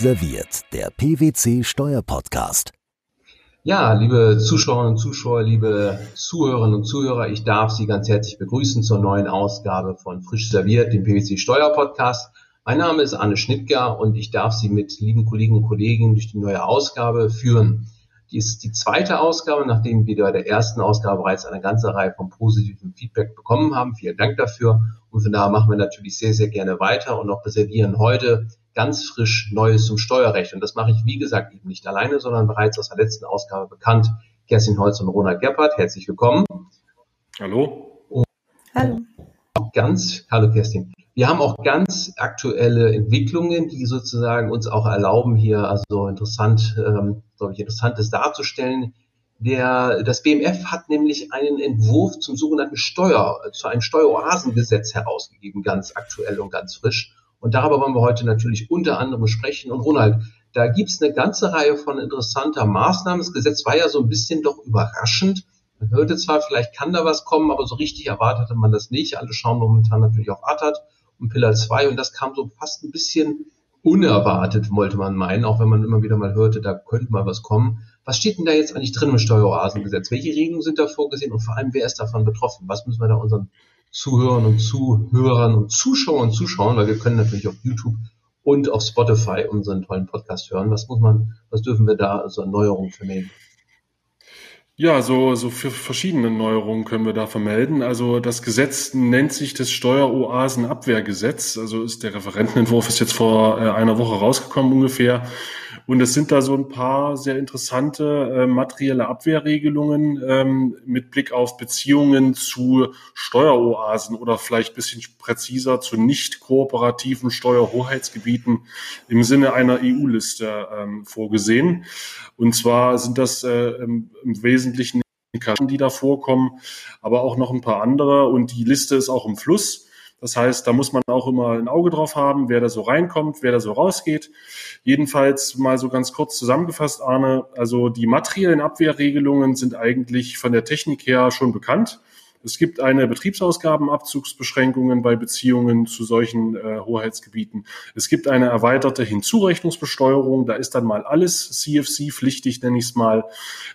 Serviert, der PwC Steuerpodcast. Ja, liebe Zuschauerinnen und Zuschauer, liebe Zuhörerinnen und Zuhörer, ich darf Sie ganz herzlich begrüßen zur neuen Ausgabe von Frisch serviert, dem PwC Steuerpodcast. Mein Name ist Arne Schnittger und ich darf Sie mit lieben Kollegen und Kollegen durch die neue Ausgabe führen. Die ist die zweite Ausgabe, nachdem wir bei der ersten Ausgabe bereits eine ganze Reihe von positiven Feedback bekommen haben. Vielen Dank dafür. Und von daher machen wir natürlich sehr, sehr gerne weiter und auch reservieren heute ganz frisch Neues zum Steuerrecht. Und das mache ich, wie gesagt, eben nicht alleine, sondern bereits aus der letzten Ausgabe bekannt. Kerstin Holz und Ronald Geppert, herzlich willkommen. Hallo. Und hallo. Ganz, hallo Kerstin. Wir haben auch ganz aktuelle Entwicklungen, die sozusagen uns auch erlauben, hier also interessant, ähm, glaube ich, Interessantes darzustellen. Der, das BMF hat nämlich einen Entwurf zum sogenannten Steuer, zu einem Steueroasengesetz herausgegeben, ganz aktuell und ganz frisch. Und darüber wollen wir heute natürlich unter anderem sprechen. Und Ronald, da gibt's eine ganze Reihe von interessanter Maßnahmen. Das Gesetz war ja so ein bisschen doch überraschend. Man hörte zwar, vielleicht kann da was kommen, aber so richtig erwartete man das nicht. Alle schauen momentan natürlich auf Attert und Pillar 2 und das kam so fast ein bisschen unerwartet, wollte man meinen, auch wenn man immer wieder mal hörte, da könnte mal was kommen. Was steht denn da jetzt eigentlich drin im Steueroasengesetz? Welche Regelungen sind da vorgesehen und vor allem, wer ist davon betroffen? Was müssen wir da unseren Zuhörern und Zuhörern und Zuschauern zuschauen, weil wir können natürlich auf YouTube und auf Spotify unseren tollen Podcast hören. Was muss man, was dürfen wir da so Erneuerungen vermelden? Ja, so, so für verschiedene Neuerungen können wir da vermelden. Also das Gesetz nennt sich das Steueroasenabwehrgesetz. Also ist der Referentenentwurf ist jetzt vor äh, einer Woche rausgekommen ungefähr. Und es sind da so ein paar sehr interessante äh, materielle Abwehrregelungen ähm, mit Blick auf Beziehungen zu Steueroasen oder vielleicht bisschen präziser zu nicht kooperativen Steuerhoheitsgebieten im Sinne einer EU-Liste ähm, vorgesehen. Und zwar sind das äh, im, im Wesentlichen die da vorkommen, aber auch noch ein paar andere. Und die Liste ist auch im Fluss. Das heißt, da muss man auch immer ein Auge drauf haben, wer da so reinkommt, wer da so rausgeht. Jedenfalls mal so ganz kurz zusammengefasst, Arne, also die materiellen Abwehrregelungen sind eigentlich von der Technik her schon bekannt. Es gibt eine Betriebsausgabenabzugsbeschränkungen bei Beziehungen zu solchen äh, Hoheitsgebieten. Es gibt eine erweiterte Hinzurechnungsbesteuerung. Da ist dann mal alles CFC-pflichtig, nenne ich es mal.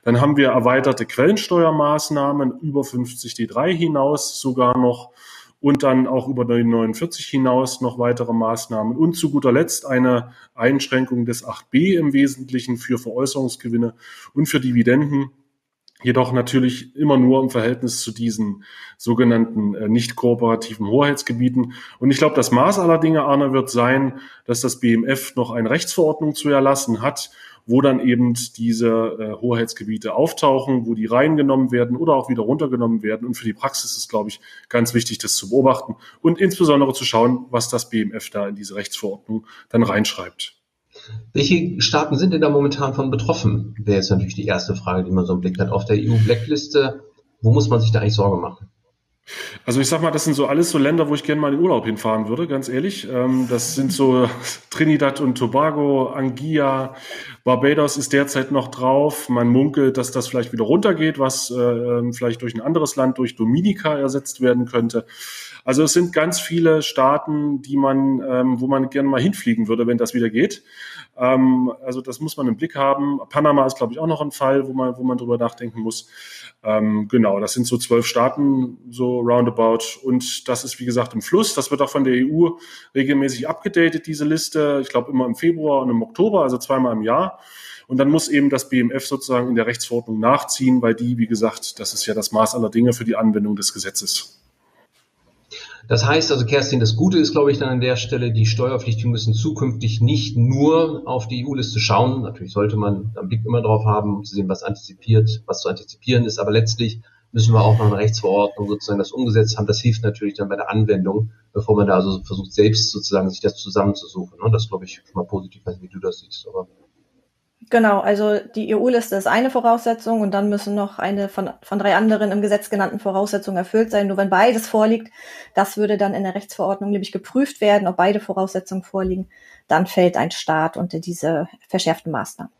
Dann haben wir erweiterte Quellensteuermaßnahmen über 50 D3 hinaus sogar noch und dann auch über die 49 hinaus noch weitere Maßnahmen. Und zu guter Letzt eine Einschränkung des 8b im Wesentlichen für Veräußerungsgewinne und für Dividenden. Jedoch natürlich immer nur im Verhältnis zu diesen sogenannten äh, nicht kooperativen Hoheitsgebieten. Und ich glaube, das Maß aller Dinge, Arne, wird sein, dass das BMF noch eine Rechtsverordnung zu erlassen hat wo dann eben diese äh, Hoheitsgebiete auftauchen, wo die reingenommen werden oder auch wieder runtergenommen werden. Und für die Praxis ist, glaube ich, ganz wichtig, das zu beobachten und insbesondere zu schauen, was das BMF da in diese Rechtsverordnung dann reinschreibt. Welche Staaten sind denn da momentan von betroffen? Wäre jetzt natürlich die erste Frage, die man so im Blick hat. Auf der EU-Blackliste, wo muss man sich da eigentlich Sorge machen? Also ich sag mal, das sind so alles so Länder, wo ich gerne mal in den Urlaub hinfahren würde, ganz ehrlich. Ähm, das sind so Trinidad und Tobago, Anguilla, Barbados ist derzeit noch drauf. Man munkelt, dass das vielleicht wieder runtergeht, was äh, ähm, vielleicht durch ein anderes Land, durch Dominika ersetzt werden könnte. Also es sind ganz viele Staaten, die man, ähm, wo man gerne mal hinfliegen würde, wenn das wieder geht. Also das muss man im Blick haben. Panama ist, glaube ich, auch noch ein Fall, wo man, wo man drüber nachdenken muss. Ähm, genau, das sind so zwölf Staaten, so roundabout. Und das ist, wie gesagt, im Fluss. Das wird auch von der EU regelmäßig abgedatet, diese Liste. Ich glaube, immer im Februar und im Oktober, also zweimal im Jahr. Und dann muss eben das BMF sozusagen in der Rechtsverordnung nachziehen, weil die, wie gesagt, das ist ja das Maß aller Dinge für die Anwendung des Gesetzes. Das heißt also, Kerstin, das Gute ist, glaube ich, dann an der Stelle, die Steuerpflichtigen müssen zukünftig nicht nur auf die EU-Liste schauen. Natürlich sollte man einen Blick immer drauf haben, um zu sehen, was antizipiert, was zu antizipieren ist. Aber letztlich müssen wir auch noch eine Rechtsverordnung sozusagen das umgesetzt haben. Das hilft natürlich dann bei der Anwendung, bevor man da also versucht, selbst sozusagen sich das zusammenzusuchen. Und das glaube ich schon mal positiv, wie du das siehst. Aber Genau, also die EU-Liste ist eine Voraussetzung und dann müssen noch eine von, von drei anderen im Gesetz genannten Voraussetzungen erfüllt sein. Nur wenn beides vorliegt, das würde dann in der Rechtsverordnung nämlich geprüft werden, ob beide Voraussetzungen vorliegen, dann fällt ein Staat unter diese verschärften Maßnahmen.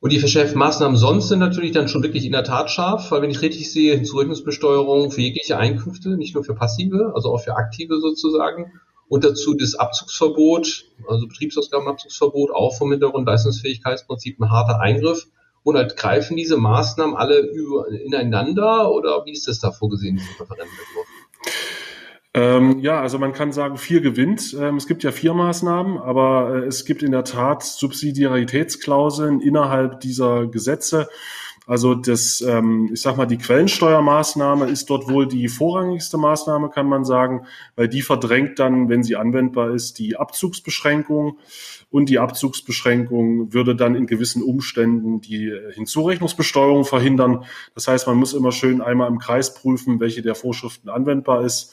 Und die verschärften Maßnahmen sonst sind natürlich dann schon wirklich in der Tat scharf, weil wenn ich richtig sehe, Hinzurechnungsbesteuerung für jegliche Einkünfte, nicht nur für passive, also auch für aktive sozusagen Und dazu das Abzugsverbot, also Betriebsausgabenabzugsverbot, auch vom Hintergrund Leistungsfähigkeitsprinzip ein harter Eingriff. Und halt greifen diese Maßnahmen alle über, ineinander oder wie ist das da vorgesehen, diesen Referentenentwurf? Ähm, ja, also man kann sagen, vier gewinnt. Ähm, es gibt ja vier Maßnahmen, aber äh, es gibt in der Tat Subsidiaritätsklauseln innerhalb dieser Gesetze. Also das, ähm, ich sag mal, die Quellensteuermaßnahme ist dort wohl die vorrangigste Maßnahme, kann man sagen, weil die verdrängt dann, wenn sie anwendbar ist, die Abzugsbeschränkung. Und die Abzugsbeschränkung würde dann in gewissen Umständen die Hinzurechnungsbesteuerung verhindern. Das heißt, man muss immer schön einmal im Kreis prüfen, welche der Vorschriften anwendbar ist.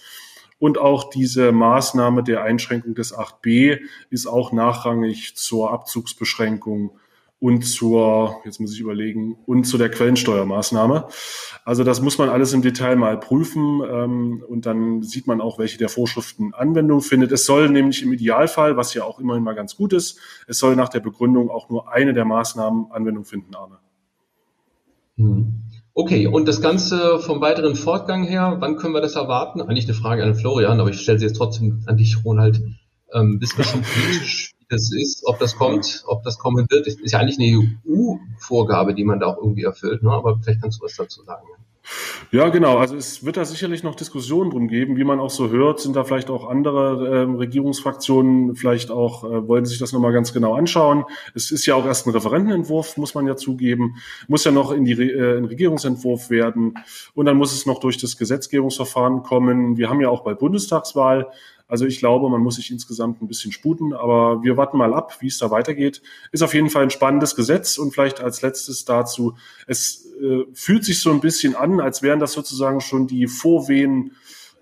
Und auch diese Maßnahme der Einschränkung des 8b ist auch nachrangig zur Abzugsbeschränkung und zur, jetzt muss ich überlegen, und zu der Quellensteuermaßnahme. Also das muss man alles im Detail mal prüfen ähm, und dann sieht man auch, welche der Vorschriften Anwendung findet. Es soll nämlich im Idealfall, was ja auch immerhin mal ganz gut ist, es soll nach der Begründung auch nur eine der Maßnahmen Anwendung finden, Arne. Hm. Okay, und das Ganze vom weiteren Fortgang her, wann können wir das erwarten? Eigentlich eine Frage an Florian, aber ich stelle sie jetzt trotzdem an dich, Ronald. Ähm, wissen wir schon politisch, das ist, ob das kommt, ob das kommen wird? Ist ja eigentlich eine EU-Vorgabe, die man da auch irgendwie erfüllt, ne? aber vielleicht kannst du was dazu sagen. Ja, genau. Also es wird da sicherlich noch Diskussionen drum geben. Wie man auch so hört, sind da vielleicht auch andere äh, Regierungsfraktionen, vielleicht auch äh, wollen sich das nochmal ganz genau anschauen. Es ist ja auch erst ein Referentenentwurf, muss man ja zugeben. Muss ja noch in die äh, in Regierungsentwurf werden. Und dann muss es noch durch das Gesetzgebungsverfahren kommen. Wir haben ja auch bei Bundestagswahl also ich glaube, man muss sich insgesamt ein bisschen sputen, aber wir warten mal ab, wie es da weitergeht. Ist auf jeden Fall ein spannendes Gesetz und vielleicht als letztes dazu, es äh, fühlt sich so ein bisschen an, als wären das sozusagen schon die Vorwehen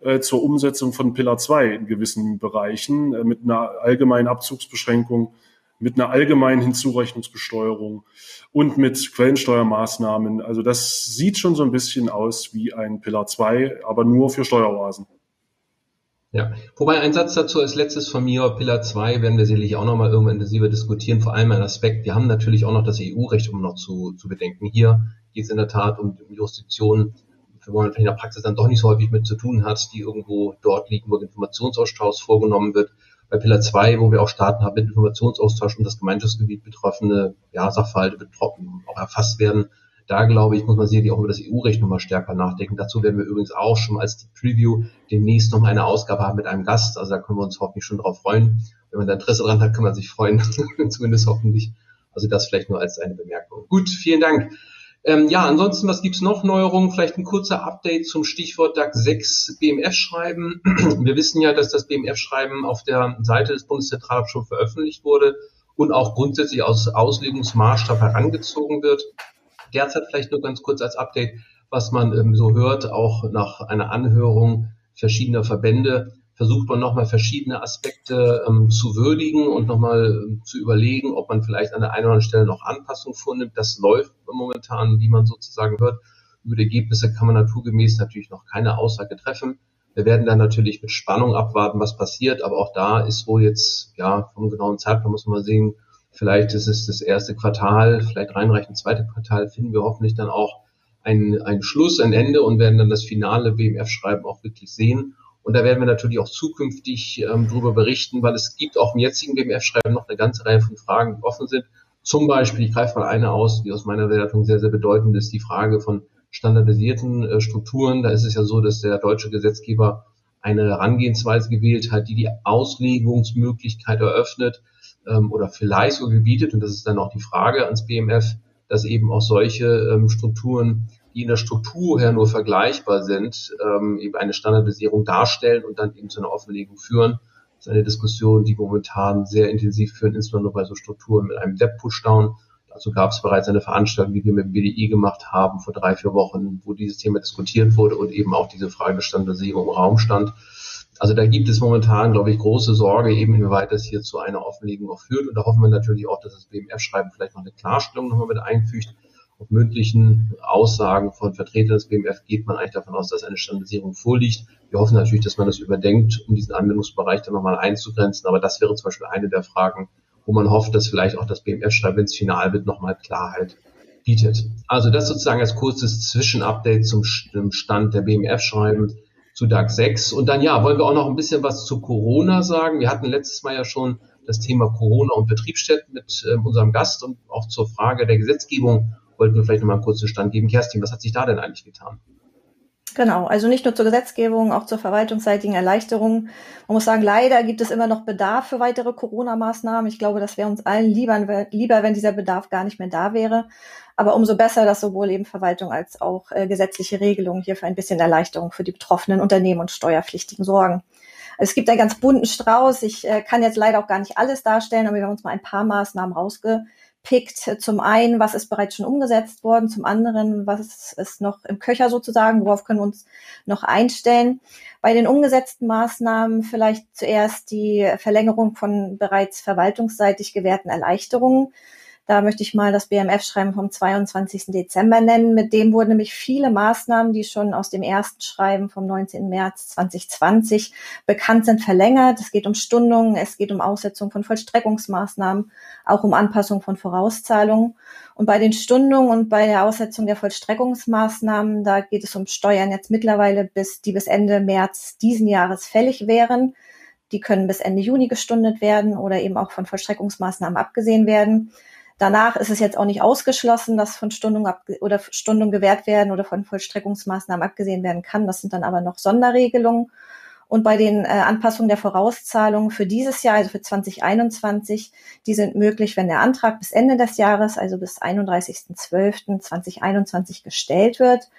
äh, zur Umsetzung von Pillar 2 in gewissen Bereichen äh, mit einer allgemeinen Abzugsbeschränkung, mit einer allgemeinen Hinzurechnungsbesteuerung und mit Quellensteuermaßnahmen. Also das sieht schon so ein bisschen aus wie ein Pillar 2, aber nur für Steueroasen. Ja, wobei ein Satz dazu als letztes von mir, Pillar 2 werden wir sicherlich auch nochmal irgendwann intensiver diskutieren, vor allem ein Aspekt, wir haben natürlich auch noch das EU-Recht, um noch zu, zu bedenken. Hier geht es in der Tat um Jurisdiktionen, wo man in der Praxis dann doch nicht so häufig mit zu tun hat, die irgendwo dort liegen, wo Informationsaustausch vorgenommen wird. Bei Pillar 2, wo wir auch Staaten haben mit Informationsaustausch und das Gemeinschaftsgebiet betroffene ja, Sachverhalte betroffen, auch erfasst werden, da glaube ich, muss man sicherlich auch über das EU-Recht nochmal stärker nachdenken. Dazu werden wir übrigens auch schon als Preview demnächst nochmal eine Ausgabe haben mit einem Gast. Also da können wir uns hoffentlich schon drauf freuen. Wenn man da Interesse dran hat, kann man sich freuen. Zumindest hoffentlich. Also das vielleicht nur als eine Bemerkung. Gut, vielen Dank. Ähm, ja, ansonsten, was gibt's noch Neuerungen? Vielleicht ein kurzer Update zum Stichwort DAG 6 BMF-Schreiben. Wir wissen ja, dass das BMF-Schreiben auf der Seite des Bundeszentralamts schon veröffentlicht wurde und auch grundsätzlich aus Auslegungsmaßstab herangezogen wird derzeit vielleicht nur ganz kurz als Update, was man ähm, so hört, auch nach einer Anhörung verschiedener Verbände, versucht man nochmal verschiedene Aspekte ähm, zu würdigen und nochmal ähm, zu überlegen, ob man vielleicht an der einen oder anderen Stelle noch Anpassungen vornimmt. Das läuft momentan, wie man sozusagen hört. Über die Ergebnisse kann man naturgemäß natürlich noch keine Aussage treffen. Wir werden dann natürlich mit Spannung abwarten, was passiert, aber auch da ist wohl jetzt, ja, vom genauen Zeitplan muss man mal sehen, Vielleicht ist es das erste Quartal, vielleicht reinreichend zweite Quartal, finden wir hoffentlich dann auch ein, ein Schluss, ein Ende und werden dann das finale BMF-Schreiben auch wirklich sehen. Und da werden wir natürlich auch zukünftig ähm, darüber berichten, weil es gibt auch im jetzigen BMF-Schreiben noch eine ganze Reihe von Fragen, die offen sind. Zum Beispiel, ich greife mal eine aus, die aus meiner Bewertung sehr, sehr bedeutend ist, die Frage von standardisierten äh, Strukturen. Da ist es ja so, dass der deutsche Gesetzgeber eine Herangehensweise gewählt hat, die die Auslegungsmöglichkeit eröffnet, ähm, oder vielleicht so gebietet, und das ist dann auch die Frage ans BMF, dass eben auch solche ähm, Strukturen, die in der Struktur her nur vergleichbar sind, ähm, eben eine Standardisierung darstellen und dann eben zu einer Offenlegung führen. Das ist eine Diskussion, die momentan sehr intensiv führen, insbesondere bei so Strukturen mit einem Debt-Pushdown. Dazu gab es bereits eine Veranstaltung, die wir mit dem BDI gemacht haben vor drei, vier Wochen, wo dieses Thema diskutiert wurde und eben auch diese Frage der Standardisierung im Raum stand. Also da gibt es momentan, glaube ich, große Sorge, eben inwieweit das hier zu einer Offenlegung auch führt. Und da hoffen wir natürlich auch, dass das BMF-Schreiben vielleicht noch eine Klarstellung nochmal mit einfügt. Auf mündlichen Aussagen von Vertretern des BMF geht man eigentlich davon aus, dass eine Standardisierung vorliegt. Wir hoffen natürlich, dass man das überdenkt, um diesen Anwendungsbereich dann nochmal einzugrenzen. Aber das wäre zum Beispiel eine der Fragen, wo man hofft, dass vielleicht auch das BMF-Schreiben, wenn es final wird, nochmal Klarheit bietet. Also das sozusagen als kurzes Zwischenupdate zum Stand der BMF-Schreiben. Zu DAG 6. Und dann ja, wollen wir auch noch ein bisschen was zu Corona sagen. Wir hatten letztes Mal ja schon das Thema Corona und Betriebsstätten mit äh, unserem Gast und auch zur Frage der Gesetzgebung wollten wir vielleicht noch mal einen kurzen Stand geben. Kerstin, was hat sich da denn eigentlich getan? Genau, also nicht nur zur Gesetzgebung, auch zur verwaltungsseitigen Erleichterung. Man muss sagen, leider gibt es immer noch Bedarf für weitere Corona-Maßnahmen. Ich glaube, das wäre uns allen lieber, lieber, wenn dieser Bedarf gar nicht mehr da wäre. Aber umso besser, dass sowohl eben Verwaltung als auch äh, gesetzliche Regelungen hier für ein bisschen Erleichterung für die betroffenen Unternehmen und Steuerpflichtigen sorgen. Es gibt einen ganz bunten Strauß. Ich äh, kann jetzt leider auch gar nicht alles darstellen, aber wir haben uns mal ein paar Maßnahmen rausge pickt. Zum einen, was ist bereits schon umgesetzt worden, zum anderen, was ist noch im Köcher sozusagen, worauf können wir uns noch einstellen. Bei den umgesetzten Maßnahmen vielleicht zuerst die Verlängerung von bereits verwaltungsseitig gewährten Erleichterungen. Da möchte ich mal das BMF-Schreiben vom 22. Dezember nennen. Mit dem wurden nämlich viele Maßnahmen, die schon aus dem ersten Schreiben vom 19. März 2020 bekannt sind, verlängert. Es geht um Stundungen, es geht um Aussetzung von Vollstreckungsmaßnahmen, auch um Anpassung von Vorauszahlungen. Und bei den Stundungen und bei der Aussetzung der Vollstreckungsmaßnahmen, da geht es um Steuern jetzt mittlerweile bis, die bis Ende März diesen Jahres fällig wären. Die können bis Ende Juni gestundet werden oder eben auch von Vollstreckungsmaßnahmen abgesehen werden. Danach ist es jetzt auch nicht ausgeschlossen, dass von Stundung ab oder Stundung gewährt werden oder von Vollstreckungsmaßnahmen abgesehen werden kann. Das sind dann aber noch Sonderregelungen. Und bei den äh, Anpassungen der Vorauszahlungen für dieses Jahr, also für 2021, die sind möglich, wenn der Antrag bis Ende des Jahres, also bis 31.12.2021 gestellt wird.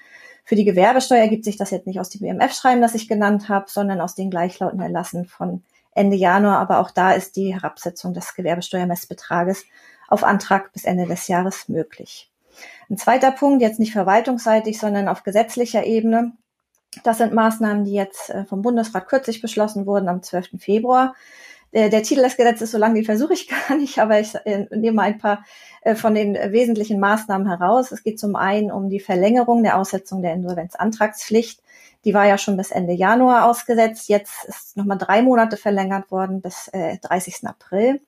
Für die Gewerbesteuer ergibt sich das jetzt nicht aus dem BMF-Schreiben, das ich genannt habe, sondern aus den gleichlautenden Erlassen von Ende Januar. Aber auch da ist die Herabsetzung des Gewerbesteuermessbetrages auf Antrag bis Ende des Jahres möglich. Ein zweiter Punkt, jetzt nicht verwaltungsseitig, sondern auf gesetzlicher Ebene. Das sind Maßnahmen, die jetzt äh, vom Bundesrat kürzlich beschlossen wurden am 12. Februar. Der, der Titel des Gesetzes, so lange den versuche ich gar nicht, aber ich äh, nehme ein paar äh, von den wesentlichen Maßnahmen heraus. Es geht zum einen um die Verlängerung der Aussetzung der Insolvenzantragspflicht. Die war ja schon bis Ende Januar ausgesetzt. Jetzt ist nochmal drei Monate verlängert worden bis äh, 30. April.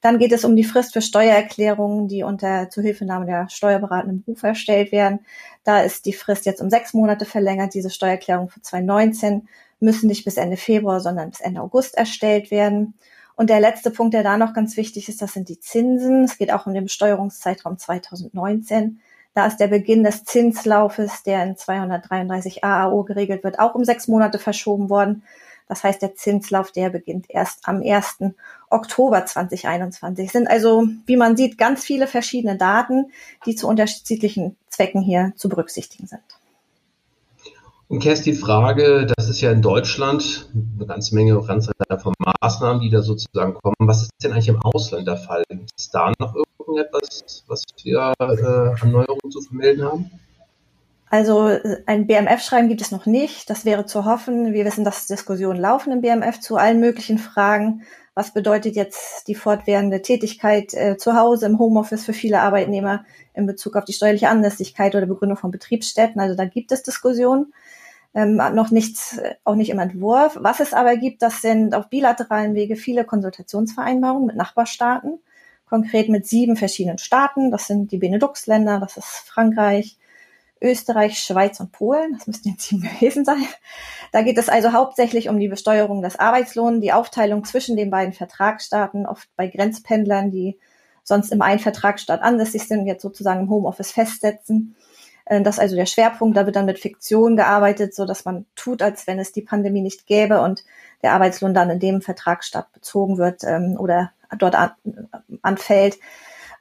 Dann geht es um die Frist für Steuererklärungen, die unter Zuhilfenahme der steuerberatenden Beruf erstellt werden. Da ist die Frist jetzt um sechs Monate verlängert. Diese Steuererklärungen für 2019 müssen nicht bis Ende Februar, sondern bis Ende August erstellt werden. Und der letzte Punkt, der da noch ganz wichtig ist, das sind die Zinsen. Es geht auch um den Besteuerungszeitraum 2019. Da ist der Beginn des Zinslaufes, der in 233 AAO geregelt wird, auch um sechs Monate verschoben worden. Das heißt, der Zinslauf, der beginnt erst am 1. Oktober 2021. Es sind also, wie man sieht, ganz viele verschiedene Daten, die zu unterschiedlichen Zwecken hier zu berücksichtigen sind. Und Kerstin, die Frage, das ist ja in Deutschland eine ganze Menge ganze von Maßnahmen, die da sozusagen kommen. Was ist denn eigentlich im Ausland der Fall? Gibt es da noch irgendetwas, was wir äh, an Neuerungen zu vermelden haben? Also ein BMF-Schreiben gibt es noch nicht. Das wäre zu hoffen. Wir wissen, dass Diskussionen laufen im BMF zu allen möglichen Fragen. Was bedeutet jetzt die fortwährende Tätigkeit äh, zu Hause im Homeoffice für viele Arbeitnehmer in Bezug auf die steuerliche Anlässigkeit oder Begründung von Betriebsstätten? Also da gibt es Diskussionen. Ähm, noch nichts, äh, auch nicht im Entwurf. Was es aber gibt, das sind auf bilateralen Wege viele Konsultationsvereinbarungen mit Nachbarstaaten, konkret mit sieben verschiedenen Staaten. Das sind die Benelux-Länder, das ist Frankreich, Österreich, Schweiz und Polen. Das müssten jetzt sieben gewesen sein. Da geht es also hauptsächlich um die Besteuerung des Arbeitslohns, die Aufteilung zwischen den beiden Vertragsstaaten, oft bei Grenzpendlern, die sonst im einen Vertragsstaat ansässig sind, jetzt sozusagen im Homeoffice festsetzen. Äh, das ist also der Schwerpunkt. Da wird dann mit Fiktion gearbeitet, so dass man tut, als wenn es die Pandemie nicht gäbe und der Arbeitslohn dann in dem Vertragsstaat bezogen wird ähm, oder dort an, anfällt,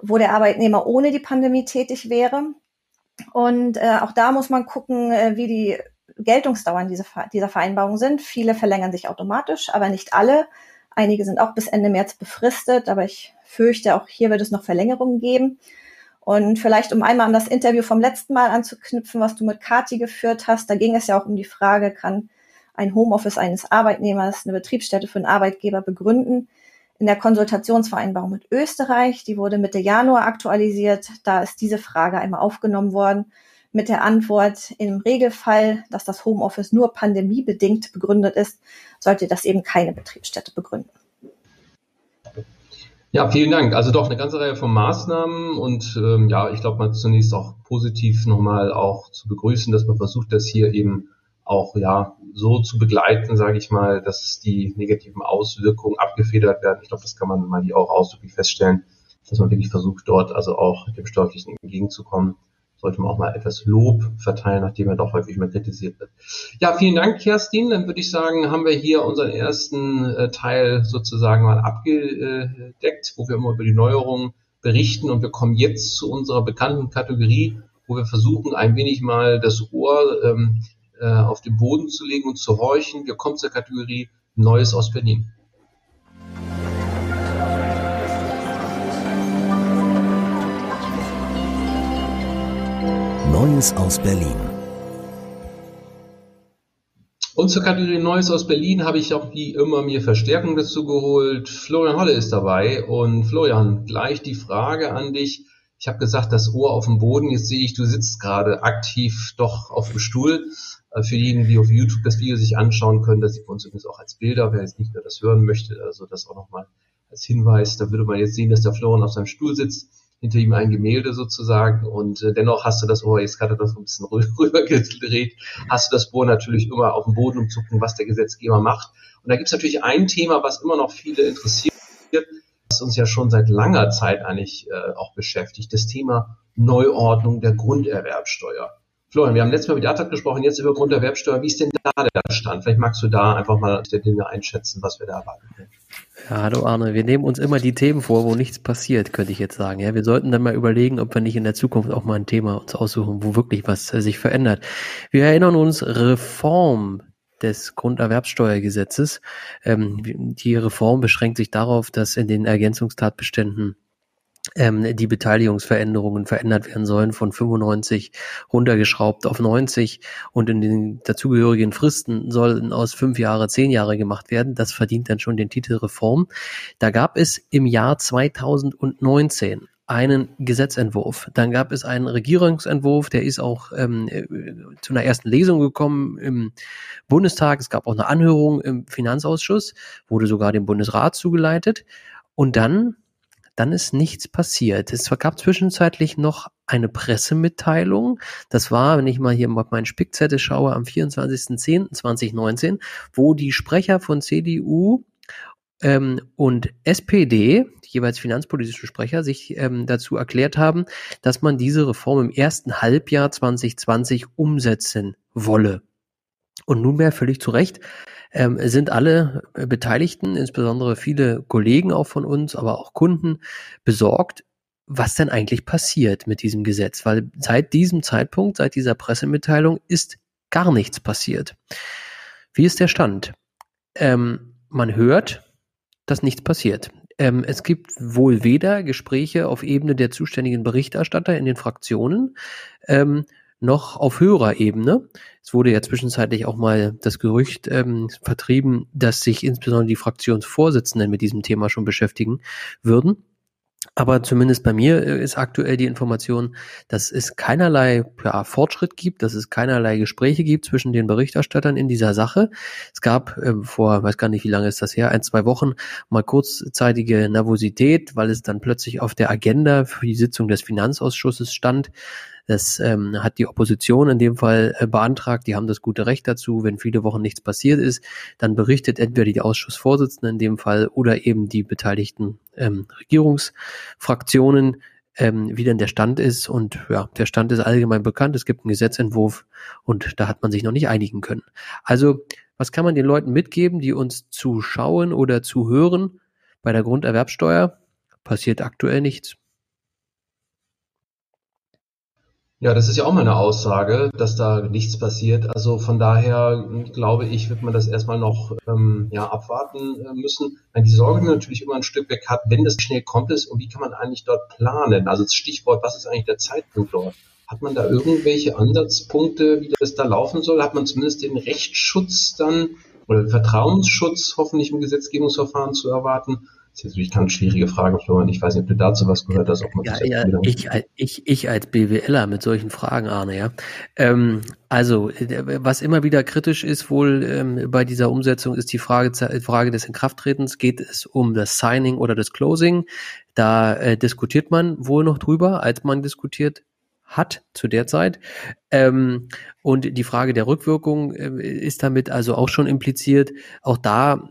wo der Arbeitnehmer ohne die Pandemie tätig wäre. Und äh, auch da muss man gucken, äh, wie die Geltungsdauern dieser, dieser Vereinbarung sind. Viele verlängern sich automatisch, aber nicht alle. Einige sind auch bis Ende März befristet, aber ich fürchte, auch hier wird es noch Verlängerungen geben. Und vielleicht, um einmal an das Interview vom letzten Mal anzuknüpfen, was du mit Kati geführt hast, da ging es ja auch um die Frage, kann ein Homeoffice eines Arbeitnehmers eine Betriebsstätte für einen Arbeitgeber begründen? In der Konsultationsvereinbarung mit Österreich. Die wurde Mitte Januar aktualisiert. Da ist diese Frage einmal aufgenommen worden mit der Antwort, im Regelfall, dass das Homeoffice nur pandemiebedingt begründet ist, sollte das eben keine Betriebsstätte begründen. Ja, vielen Dank. Also doch eine ganze Reihe von Maßnahmen und ähm, ja, ich glaube mal zunächst auch positiv nochmal auch zu begrüßen, dass man versucht, das hier eben auch ja so zu begleiten, sage ich mal, dass die negativen Auswirkungen abgefedert werden. Ich glaube, das kann man mal hier auch ausdrücklich feststellen, dass man wirklich versucht, dort also auch dem Steuerpflichtigen entgegenzukommen. Sollte man auch mal etwas Lob verteilen, nachdem er doch häufig mal kritisiert wird. Ja, vielen Dank, Kerstin. Dann würde ich sagen, haben wir hier unseren ersten äh, Teil sozusagen mal abgedeckt, wo wir immer über die Neuerungen berichten. Und wir kommen jetzt zu unserer bekannten Kategorie, wo wir versuchen, ein wenig mal das Ohr ähm, äh, auf den Boden zu legen und zu horchen. Wir kommen zur Kategorie Neues aus Berlin. Neues aus Berlin. Und zur Kategorie Neues aus Berlin habe ich auch wie immer mir Verstärkung dazu geholt. Florian Holle ist dabei. Und Florian, gleich die Frage an dich. Ich habe gesagt, das Ohr auf dem Boden. Jetzt sehe ich, du sitzt gerade aktiv doch auf dem Stuhl. Äh, für diejenigen, die auf YouTube das Video sich anschauen können, das sieht man übrigens auch als Bilder, wer jetzt nicht mehr das hören möchte, also das auch nochmal als Hinweis. Da würde man jetzt sehen, dass der Florian auf seinem Stuhl sitzt hinter ihm ein Gemälde sozusagen und äh, dennoch hast du das Ohr, jetzt gerade das ein bisschen rüber gedreht, hast du das Ohr natürlich immer auf dem Boden umzucken, was der Gesetzgeber macht. Und da gibt es natürlich ein Thema, was immer noch viele interessiert, was uns ja schon seit langer Zeit eigentlich äh, auch beschäftigt, das Thema Neuordnung der Grunderwerbsteuer. Florian, wir haben letztes Mal mit Atat gesprochen, jetzt über Grunderwerbsteuer. Wie ist denn da der Stand? Vielleicht magst du da einfach mal der Dinge einschätzen, was wir da erwarten können. Ja, hallo Arne. Wir nehmen uns immer die Themen vor, wo nichts passiert, könnte ich jetzt sagen. Ja, wir sollten dann mal überlegen, ob wir nicht in der Zukunft auch mal ein Thema uns aussuchen, wo wirklich was äh, sich verändert. Wir erinnern uns Reform des Grunderwerbsteuergesetzes. Ähm, die Reform beschränkt sich darauf, dass in den Ergänzungstatbeständen ähm, die Beteiligungsveränderungen verändert werden sollen, von 95 runtergeschraubt auf 90 und in den dazugehörigen Fristen sollen aus fünf Jahre zehn Jahre gemacht werden. Das verdient dann schon den Titel Reform. Da gab es im Jahr 2019 einen Gesetzentwurf. Dann gab es einen Regierungsentwurf, der ist auch ähm, äh, zu einer ersten Lesung gekommen im Bundestag. Es gab auch eine Anhörung im Finanzausschuss, wurde sogar dem Bundesrat zugeleitet. Und dann dann ist nichts passiert. Es gab zwischenzeitlich noch eine Pressemitteilung. Das war, wenn ich mal hier auf meinen Spickzettel schaue, am 24.10.2019, wo die Sprecher von CDU ähm, und SPD, die jeweils finanzpolitischen Sprecher, sich ähm, dazu erklärt haben, dass man diese Reform im ersten Halbjahr 2020 umsetzen wolle. Und nunmehr völlig zu Recht ähm, sind alle äh, Beteiligten, insbesondere viele Kollegen auch von uns, aber auch Kunden, besorgt, was denn eigentlich passiert mit diesem Gesetz. Weil seit diesem Zeitpunkt, seit dieser Pressemitteilung ist gar nichts passiert. Wie ist der Stand? Ähm, man hört, dass nichts passiert. Ähm, es gibt wohl weder Gespräche auf Ebene der zuständigen Berichterstatter in den Fraktionen, ähm, noch auf höherer Ebene. Es wurde ja zwischenzeitlich auch mal das Gerücht ähm, vertrieben, dass sich insbesondere die Fraktionsvorsitzenden mit diesem Thema schon beschäftigen würden. Aber zumindest bei mir äh, ist aktuell die Information, dass es keinerlei ja, Fortschritt gibt, dass es keinerlei Gespräche gibt zwischen den Berichterstattern in dieser Sache. Es gab äh, vor, weiß gar nicht, wie lange ist das her, ein, zwei Wochen mal kurzzeitige Nervosität, weil es dann plötzlich auf der Agenda für die Sitzung des Finanzausschusses stand, das ähm, hat die Opposition in dem Fall äh, beantragt. Die haben das gute Recht dazu. Wenn viele Wochen nichts passiert ist, dann berichtet entweder die Ausschussvorsitzende in dem Fall oder eben die beteiligten ähm, Regierungsfraktionen, ähm, wie denn der Stand ist. Und ja, der Stand ist allgemein bekannt. Es gibt einen Gesetzentwurf und da hat man sich noch nicht einigen können. Also, was kann man den Leuten mitgeben, die uns zuschauen oder zuhören? Bei der Grunderwerbsteuer passiert aktuell nichts. Ja, das ist ja auch mal eine Aussage, dass da nichts passiert. Also von daher glaube ich, wird man das erstmal noch ähm, ja, abwarten äh, müssen. Weil die Sorge, natürlich immer ein Stück weg hat, wenn das schnell kommt ist und wie kann man eigentlich dort planen? Also das Stichwort, was ist eigentlich der Zeitpunkt dort? Hat man da irgendwelche Ansatzpunkte, wie das da laufen soll? Hat man zumindest den Rechtsschutz dann oder Vertrauensschutz hoffentlich im Gesetzgebungsverfahren zu erwarten? Das ist natürlich eine schwierige Frage, Florian. Ich weiß nicht, ob du dazu was gehört hast. Ob man ja, ja, ich, ich, ich als BWLer mit solchen Fragen, Arne, ja. Ähm, also, was immer wieder kritisch ist wohl ähm, bei dieser Umsetzung, ist die Frage, Frage des Inkrafttretens. Geht es um das Signing oder das Closing? Da äh, diskutiert man wohl noch drüber, als man diskutiert hat zu der Zeit. Ähm, und die Frage der Rückwirkung äh, ist damit also auch schon impliziert. Auch da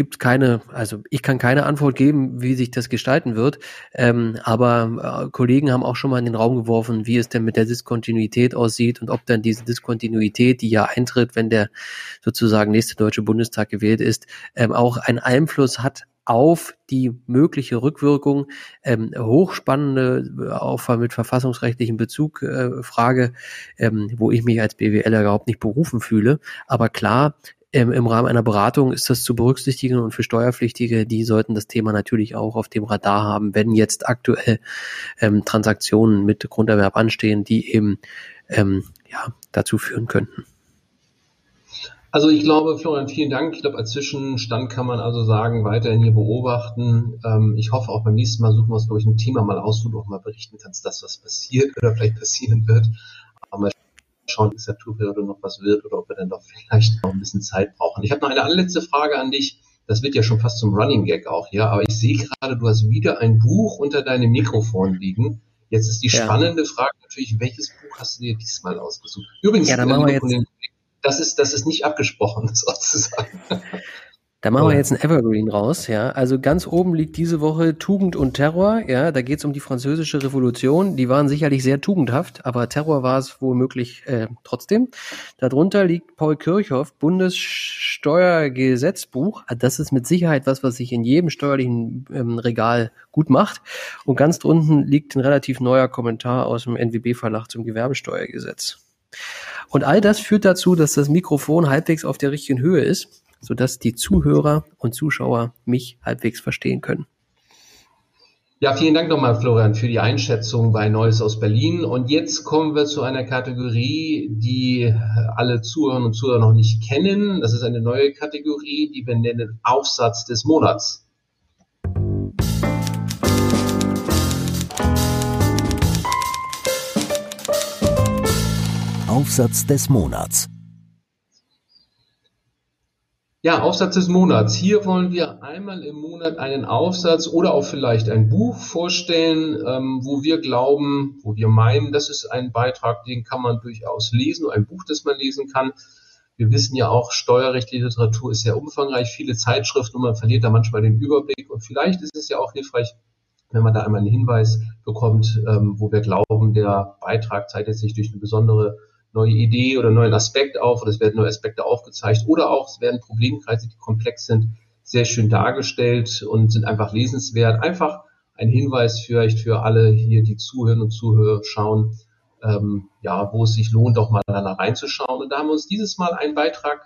gibt keine, also ich kann keine Antwort geben, wie sich das gestalten wird. Ähm, aber äh, Kollegen haben auch schon mal in den Raum geworfen, wie es denn mit der Diskontinuität aussieht und ob dann diese Diskontinuität, die ja eintritt, wenn der sozusagen nächste deutsche Bundestag gewählt ist, ähm, auch einen Einfluss hat auf die mögliche Rückwirkung. Ähm, hochspannende, auch mit verfassungsrechtlichem Bezug äh, Frage, ähm, wo ich mich als BWLer überhaupt nicht berufen fühle. Aber klar, ähm, im Rahmen einer Beratung ist das zu berücksichtigen und für Steuerpflichtige, die sollten das Thema natürlich auch auf dem Radar haben, wenn jetzt aktuell ähm, Transaktionen mit Grunderwerb anstehen, die eben ähm, ja, dazu führen könnten. Also ich glaube, Florian, vielen Dank. Ich glaube, als Zwischenstand kann man also sagen, weiterhin hier beobachten. Ähm, ich hoffe auch beim nächsten Mal suchen wir uns, glaube ich, ein Thema mal aus, wo du auch mal berichten kannst, dass was passiert oder vielleicht passieren wird. Aber mal schauen, ist der Tourperiode noch was wird oder ob wir dann doch vielleicht noch ein bisschen Zeit brauchen. Ich habe noch eine allerletzte Frage an dich. Das wird ja schon fast zum Running Gag auch, ja. Aber ich sehe gerade, du hast wieder ein Buch unter deinem Mikrofon liegen. Jetzt ist die ja. spannende Frage natürlich, welches Buch hast du dir diesmal ausgesucht? Übrigens, ja, dann machen wir jetzt das ist, das ist nicht abgesprochen, sozusagen. Da machen wir jetzt ein Evergreen raus, ja. Also ganz oben liegt diese Woche Tugend und Terror, ja. Da geht es um die französische Revolution. Die waren sicherlich sehr tugendhaft, aber Terror war es womöglich äh, trotzdem. Darunter liegt Paul Kirchhoff, Bundessteuergesetzbuch. Das ist mit Sicherheit was, was sich in jedem steuerlichen ähm, Regal gut macht. Und ganz drunten liegt ein relativ neuer Kommentar aus dem NWB-Verlag zum Gewerbesteuergesetz. Und all das führt dazu, dass das Mikrofon halbwegs auf der richtigen Höhe ist, sodass die Zuhörer und Zuschauer mich halbwegs verstehen können. Ja, vielen Dank nochmal, Florian, für die Einschätzung bei Neues aus Berlin. Und jetzt kommen wir zu einer Kategorie, die alle Zuhörer und Zuhörer noch nicht kennen. Das ist eine neue Kategorie, die wir nennen Aufsatz des Monats. Aufsatz des Monats. Ja, Aufsatz des Monats. Hier wollen wir einmal im Monat einen Aufsatz oder auch vielleicht ein Buch vorstellen, ähm, wo wir glauben, wo wir meinen, das ist ein Beitrag, den kann man durchaus lesen, ein Buch, das man lesen kann. Wir wissen ja auch, steuerrechtliche Literatur ist sehr umfangreich, viele Zeitschriften und man verliert da manchmal den Überblick. Und vielleicht ist es ja auch hilfreich, wenn man da einmal einen Hinweis bekommt, ähm, wo wir glauben, der Beitrag zeichnet sich durch eine besondere neue Idee oder neuen Aspekt auf oder es werden neue Aspekte aufgezeigt oder auch es werden Problemkreise, die komplex sind, sehr schön dargestellt und sind einfach lesenswert. Einfach ein Hinweis vielleicht für alle hier, die zuhören und zuhören, schauen, ähm, ja, wo es sich lohnt, auch mal danach reinzuschauen. Und da haben wir uns dieses Mal einen Beitrag,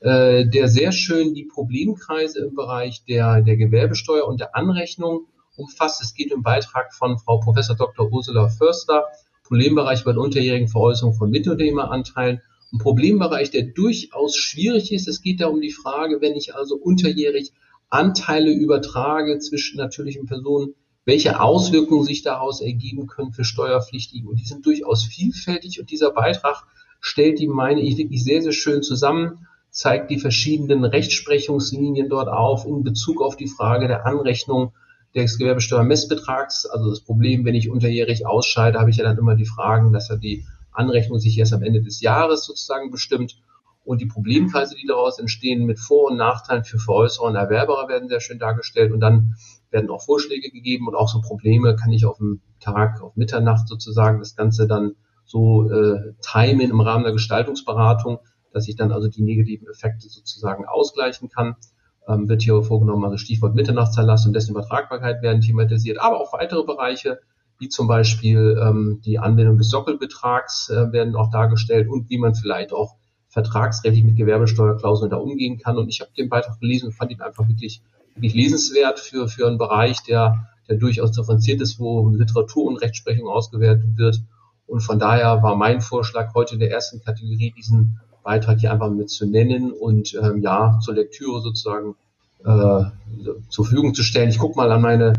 äh, der sehr schön die Problemkreise im Bereich der, der Gewerbesteuer und der Anrechnung umfasst. Es geht im Beitrag von Frau Professor Dr. Ursula Förster Problembereich bei der unterjährigen Veräußerung von Mitternehmeranteilen. Ein Problembereich, der durchaus schwierig ist. Es geht da um die Frage, wenn ich also unterjährig Anteile übertrage zwischen natürlichen Personen, welche Auswirkungen sich daraus ergeben können für Steuerpflichtige. Und die sind durchaus vielfältig. Und dieser Beitrag stellt die, meine ich, wirklich sehr, sehr schön zusammen, zeigt die verschiedenen Rechtsprechungslinien dort auf in Bezug auf die Frage der Anrechnung des Gewerbesteuermessbetrags. Also das Problem, wenn ich unterjährig ausscheide, habe ich ja dann immer die Fragen, dass ja die Anrechnung sich erst am Ende des Jahres sozusagen bestimmt. Und die Problemkreise, die daraus entstehen, mit Vor- und Nachteilen für Veräußerer und Erwerber werden sehr schön dargestellt. Und dann werden auch Vorschläge gegeben und auch so Probleme kann ich auf dem Tag, auf Mitternacht sozusagen das Ganze dann so äh, timen im Rahmen der Gestaltungsberatung, dass ich dann also die negativen Effekte sozusagen ausgleichen kann ähm, wird hier vorgenommen, also Stichwort Mitternachtserlass und dessen Übertragbarkeit werden thematisiert, aber auch weitere Bereiche, wie zum Beispiel ähm, die Anwendung des Sockelbetrags äh, werden auch dargestellt und wie man vielleicht auch vertragsrechtlich mit Gewerbesteuerklauseln da umgehen kann. Und ich habe den Beitrag gelesen und fand ihn einfach wirklich, wirklich lesenswert für, für einen Bereich, der, der durchaus differenziert ist, wo Literatur und Rechtsprechung ausgewertet wird. Und von daher war mein Vorschlag heute in der ersten Kategorie, diesen Beitrag hier einfach mit zu nennen und ähm, ja, zur Lektüre sozusagen äh, zur Verfügung zu stellen. Ich gucke mal an meine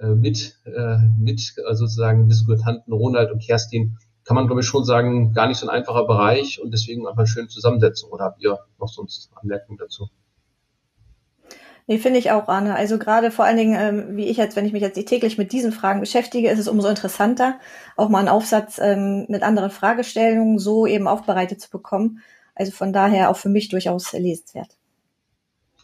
äh, mit, äh, mit äh, sozusagen Diskutanten Ronald und Kerstin. Kann man, glaube ich, schon sagen, gar nicht so ein einfacher Bereich und deswegen einfach eine schöne Zusammensetzung. Oder habt ihr noch sonst Anmerkungen dazu? Nee, finde ich auch, Arne. Also gerade vor allen Dingen, ähm, wie ich jetzt, wenn ich mich jetzt täglich mit diesen Fragen beschäftige, ist es umso interessanter, auch mal einen Aufsatz ähm, mit anderen Fragestellungen so eben aufbereitet zu bekommen. Also von daher auch für mich durchaus lesenswert.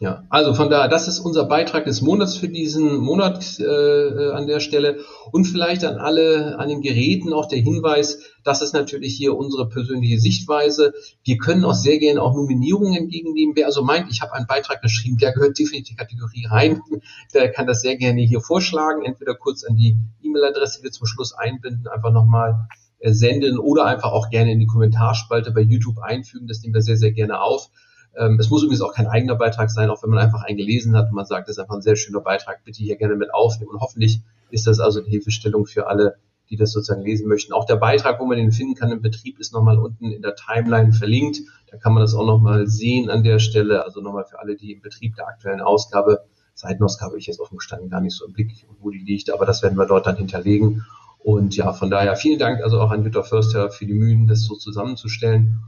Ja, also von daher, das ist unser Beitrag des Monats für diesen Monat äh, äh, an der Stelle. Und vielleicht an alle, an den Geräten auch der Hinweis, das ist natürlich hier unsere persönliche Sichtweise. Wir können auch sehr gerne auch Nominierungen entgegennehmen. Wer also meint, ich habe einen Beitrag geschrieben, der gehört definitiv in die Kategorie rein, der kann das sehr gerne hier vorschlagen. Entweder kurz an die E-Mail-Adresse, die wir zum Schluss einbinden, einfach nochmal senden oder einfach auch gerne in die Kommentarspalte bei YouTube einfügen. Das nehmen wir sehr, sehr gerne auf. Ähm, es muss übrigens auch kein eigener Beitrag sein, auch wenn man einfach einen gelesen hat und man sagt, das ist einfach ein sehr schöner Beitrag, bitte hier gerne mit aufnehmen. Und hoffentlich ist das also die Hilfestellung für alle, die das sozusagen lesen möchten. Auch der Beitrag, wo man den finden kann im Betrieb, ist nochmal unten in der Timeline verlinkt. Da kann man das auch nochmal sehen an der Stelle. Also nochmal für alle, die im Betrieb der aktuellen Ausgabe, Seitenausgabe ich jetzt offen gestanden gar nicht so im Blick, wo die liegt, aber das werden wir dort dann hinterlegen. Und ja, von daher vielen Dank also auch an Jutta Förster für die Mühen, das so zusammenzustellen.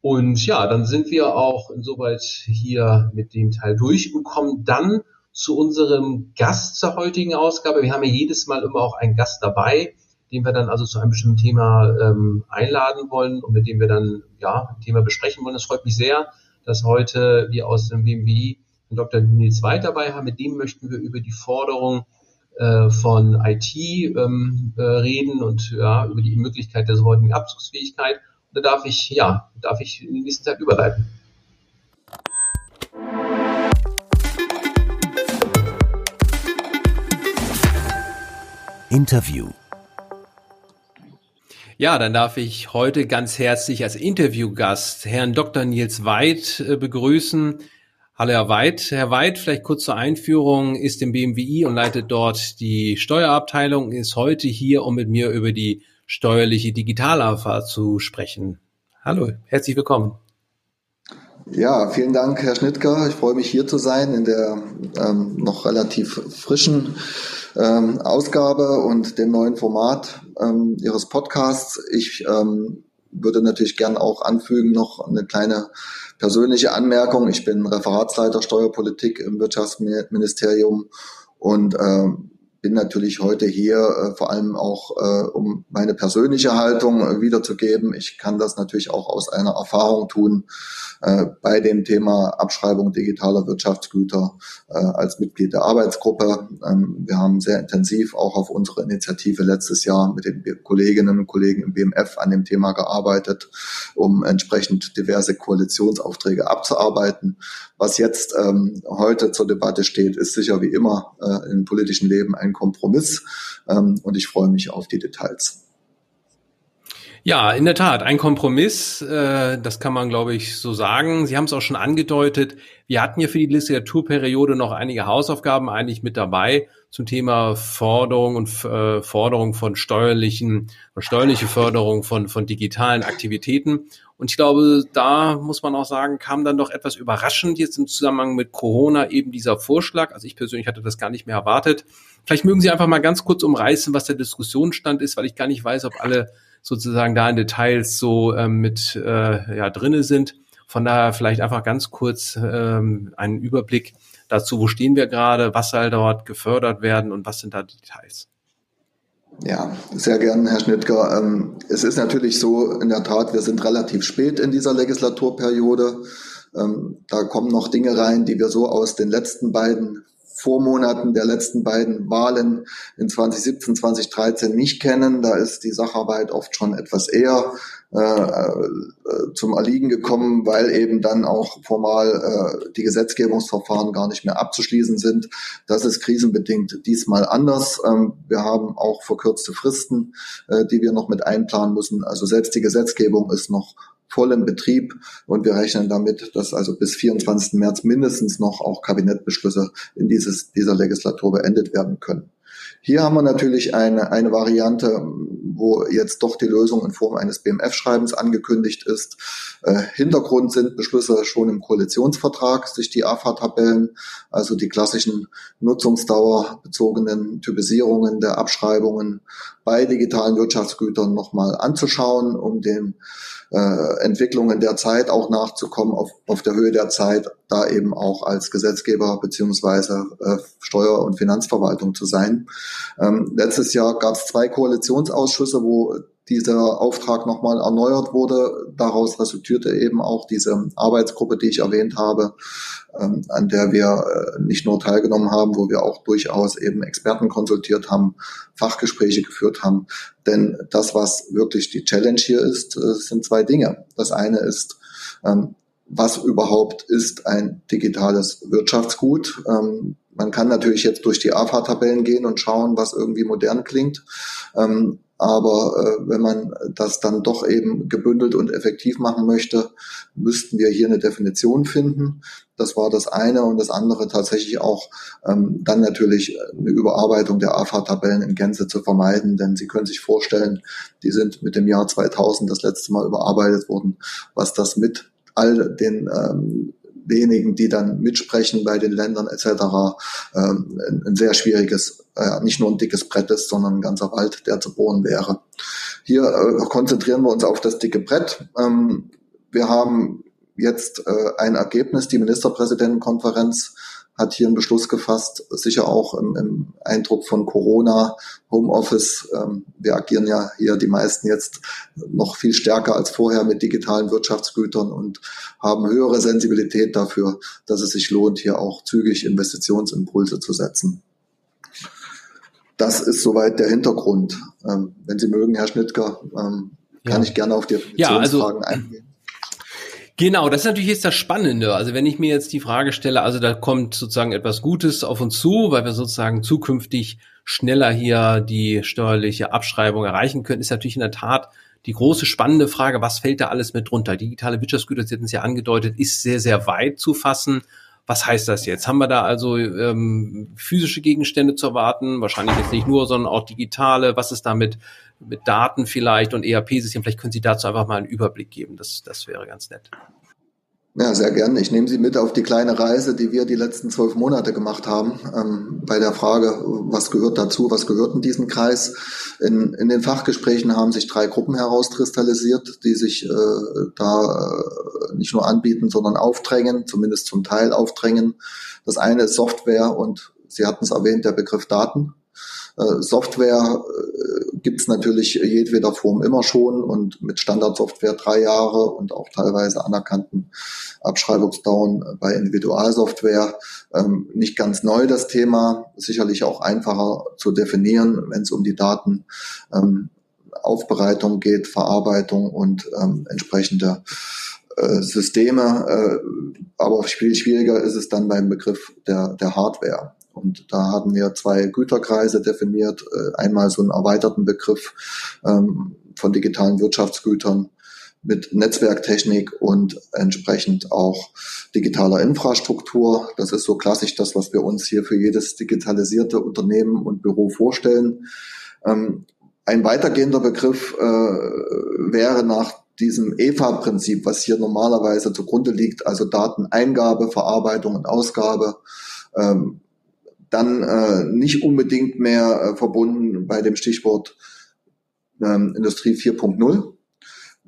Und ja, dann sind wir auch insoweit hier mit dem Teil durch und kommen dann zu unserem Gast zur heutigen Ausgabe. Wir haben ja jedes Mal immer auch einen Gast dabei, den wir dann also zu einem bestimmten Thema ähm, einladen wollen und mit dem wir dann ja ein Thema besprechen wollen. Es freut mich sehr, dass heute wir aus dem BMWI Dr. Nils Weid dabei haben. Mit dem möchten wir über die Forderung äh, von IT ähm, äh, reden und ja, über die Möglichkeit der sofortigen Abzugsfähigkeit da darf ich, ja, darf ich in die nächste Zeit überleiten. Interview. Ja, dann darf ich heute ganz herzlich als Interviewgast Herrn Dr. Nils Weid äh, begrüßen. Hallo Herr Weid. Herr Weid, vielleicht kurz zur Einführung, ist im BMWI und leitet dort die Steuerabteilung, ist heute hier, um mit mir über die steuerliche Digitalabfahrt zu sprechen. Hallo, herzlich willkommen. Ja, vielen Dank, Herr Schnittger. Ich freue mich hier zu sein in der ähm, noch relativ frischen ähm, Ausgabe und dem neuen Format ähm, Ihres Podcasts. Ich ähm, würde natürlich gern auch anfügen noch eine kleine persönliche Anmerkung. Ich bin Referatsleiter Steuerpolitik im Wirtschaftsministerium und ähm, bin natürlich heute hier äh, vor allem auch, äh, um meine persönliche Haltung äh, wiederzugeben. Ich kann das natürlich auch aus einer Erfahrung tun äh, bei dem Thema Abschreibung digitaler Wirtschaftsgüter äh, als Mitglied der Arbeitsgruppe. Ähm, wir haben sehr intensiv auch auf unsere Initiative letztes Jahr mit den Kolleginnen und Kollegen im BMF an dem Thema gearbeitet, um entsprechend diverse Koalitionsaufträge abzuarbeiten. Was jetzt ähm, heute zur Debatte steht, ist sicher wie immer äh, im politischen Leben ein Kompromiss. Ähm, und ich freue mich auf die Details. Ja, in der Tat, ein Kompromiss, äh, das kann man, glaube ich, so sagen. Sie haben es auch schon angedeutet. Wir hatten ja für die Legislaturperiode noch einige Hausaufgaben eigentlich mit dabei zum Thema Forderung und äh, Forderung von steuerlichen, steuerliche Förderung von, von digitalen Aktivitäten. Und ich glaube, da muss man auch sagen, kam dann doch etwas überraschend jetzt im Zusammenhang mit Corona eben dieser Vorschlag. Also ich persönlich hatte das gar nicht mehr erwartet. Vielleicht mögen Sie einfach mal ganz kurz umreißen, was der Diskussionsstand ist, weil ich gar nicht weiß, ob alle sozusagen da in Details so ähm, mit äh, ja, drinne sind. Von daher vielleicht einfach ganz kurz ähm, einen Überblick dazu, wo stehen wir gerade, was soll dort gefördert werden und was sind da die Details. Ja, sehr gern, Herr Schnittger. Ähm, es ist natürlich so, in der Tat, wir sind relativ spät in dieser Legislaturperiode. Ähm, da kommen noch Dinge rein, die wir so aus den letzten beiden Vormonaten der letzten beiden Wahlen in 2017, 2013 nicht kennen. Da ist die Sacharbeit oft schon etwas eher äh, äh, zum Erliegen gekommen, weil eben dann auch formal äh, die Gesetzgebungsverfahren gar nicht mehr abzuschließen sind. Das ist krisenbedingt diesmal anders. Ähm, wir haben auch verkürzte Fristen, äh, die wir noch mit einplanen müssen. Also selbst die Gesetzgebung ist noch voll im Betrieb und wir rechnen damit, dass also bis 24. März mindestens noch auch Kabinettbeschlüsse in dieses, dieser Legislatur beendet werden können. Hier haben wir natürlich eine, eine Variante, wo jetzt doch die Lösung in Form eines BMF-Schreibens angekündigt ist. Äh, Hintergrund sind Beschlüsse schon im Koalitionsvertrag, sich die AFA-Tabellen, also die klassischen nutzungsdauerbezogenen Typisierungen der Abschreibungen bei digitalen Wirtschaftsgütern nochmal anzuschauen, um den äh, Entwicklungen der Zeit auch nachzukommen, auf, auf der Höhe der Zeit, da eben auch als Gesetzgeber beziehungsweise äh, Steuer- und Finanzverwaltung zu sein. Ähm, letztes Jahr gab es zwei Koalitionsausschüsse, wo dieser Auftrag nochmal erneuert wurde. Daraus resultierte eben auch diese Arbeitsgruppe, die ich erwähnt habe, ähm, an der wir äh, nicht nur teilgenommen haben, wo wir auch durchaus eben Experten konsultiert haben, Fachgespräche geführt haben. Denn das, was wirklich die Challenge hier ist, äh, sind zwei Dinge. Das eine ist, ähm, was überhaupt ist ein digitales Wirtschaftsgut? Ähm, man kann natürlich jetzt durch die AFA-Tabellen gehen und schauen, was irgendwie modern klingt. Aber äh, wenn man das dann doch eben gebündelt und effektiv machen möchte, müssten wir hier eine Definition finden. Das war das eine und das andere tatsächlich auch ähm, dann natürlich eine Überarbeitung der AFA-Tabellen in Gänze zu vermeiden, denn Sie können sich vorstellen, die sind mit dem Jahr 2000 das letzte Mal überarbeitet worden, was das mit all den ähm, wenigen, die dann mitsprechen bei den Ländern etc. Ähm, ein, sehr schwieriges, äh, nicht nur ein dickes Brett ist, sondern ein ganzer Wald, der zu bohren wäre. Hier äh, konzentrieren wir uns auf das dicke Brett. Ähm, wir haben jetzt äh, ein Ergebnis, die Ministerpräsidentenkonferenz hat hier einen Beschluss gefasst, sicher auch im, im Eindruck von Corona, Homeoffice. Ähm, wir agieren ja hier die meisten jetzt noch viel stärker als vorher mit digitalen Wirtschaftsgütern und haben höhere Sensibilität dafür, dass es sich lohnt, hier auch zügig Investitionsimpulse zu setzen. Das ist soweit der Hintergrund. Ähm, wenn Sie mögen, Herr Schnittger, ähm, kann ja. ich gerne auf die Definitionsfragen ja, also, eingehen. Genau, das ist natürlich jetzt das Spannende. Also wenn ich mir jetzt die Frage stelle, also da kommt sozusagen etwas Gutes auf uns zu, weil wir sozusagen zukünftig schneller hier die steuerliche Abschreibung erreichen können, ist natürlich in der Tat die große spannende Frage, was fällt da alles mit drunter? Digitale Wirtschaftsgüter, Sie hatten es ja angedeutet, ist sehr, sehr weit zu fassen. Was heißt das jetzt? Haben wir da also ähm, physische Gegenstände zu erwarten? Wahrscheinlich jetzt nicht nur, sondern auch digitale. Was ist damit mit Daten vielleicht und ERP-Systemen? Vielleicht können Sie dazu einfach mal einen Überblick geben. Das, das wäre ganz nett. Ja, sehr gern. Ich nehme Sie mit auf die kleine Reise, die wir die letzten zwölf Monate gemacht haben, ähm, bei der Frage, was gehört dazu, was gehört in diesen Kreis. In, in den Fachgesprächen haben sich drei Gruppen herauskristallisiert, die sich äh, da äh, nicht nur anbieten, sondern aufdrängen, zumindest zum Teil aufdrängen. Das eine ist Software und Sie hatten es erwähnt, der Begriff Daten. Äh, Software äh, gibt es natürlich jedweder Form immer schon und mit Standardsoftware drei Jahre und auch teilweise anerkannten Abschreibungsdauern bei Individualsoftware. Ähm, nicht ganz neu das Thema, sicherlich auch einfacher zu definieren, wenn es um die Daten ähm, Aufbereitung geht, Verarbeitung und ähm, entsprechende äh, Systeme. Äh, aber viel schwieriger ist es dann beim Begriff der, der Hardware. Und da haben wir zwei Güterkreise definiert. Äh, einmal so einen erweiterten Begriff ähm, von digitalen Wirtschaftsgütern mit Netzwerktechnik und entsprechend auch digitaler Infrastruktur. Das ist so klassisch das, was wir uns hier für jedes digitalisierte Unternehmen und Büro vorstellen. Ähm, ein weitergehender Begriff äh, wäre nach diesem EFA-Prinzip, was hier normalerweise zugrunde liegt, also Dateneingabe, Verarbeitung und Ausgabe, ähm, dann äh, nicht unbedingt mehr äh, verbunden bei dem Stichwort ähm, Industrie 4.0.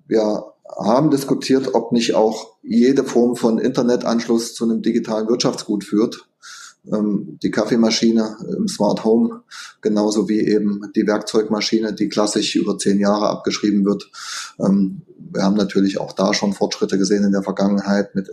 Wir haben diskutiert, ob nicht auch jede Form von Internetanschluss zu einem digitalen Wirtschaftsgut führt. Ähm, die Kaffeemaschine im Smart Home, genauso wie eben die Werkzeugmaschine, die klassisch über zehn Jahre abgeschrieben wird. Ähm, wir haben natürlich auch da schon Fortschritte gesehen in der Vergangenheit mit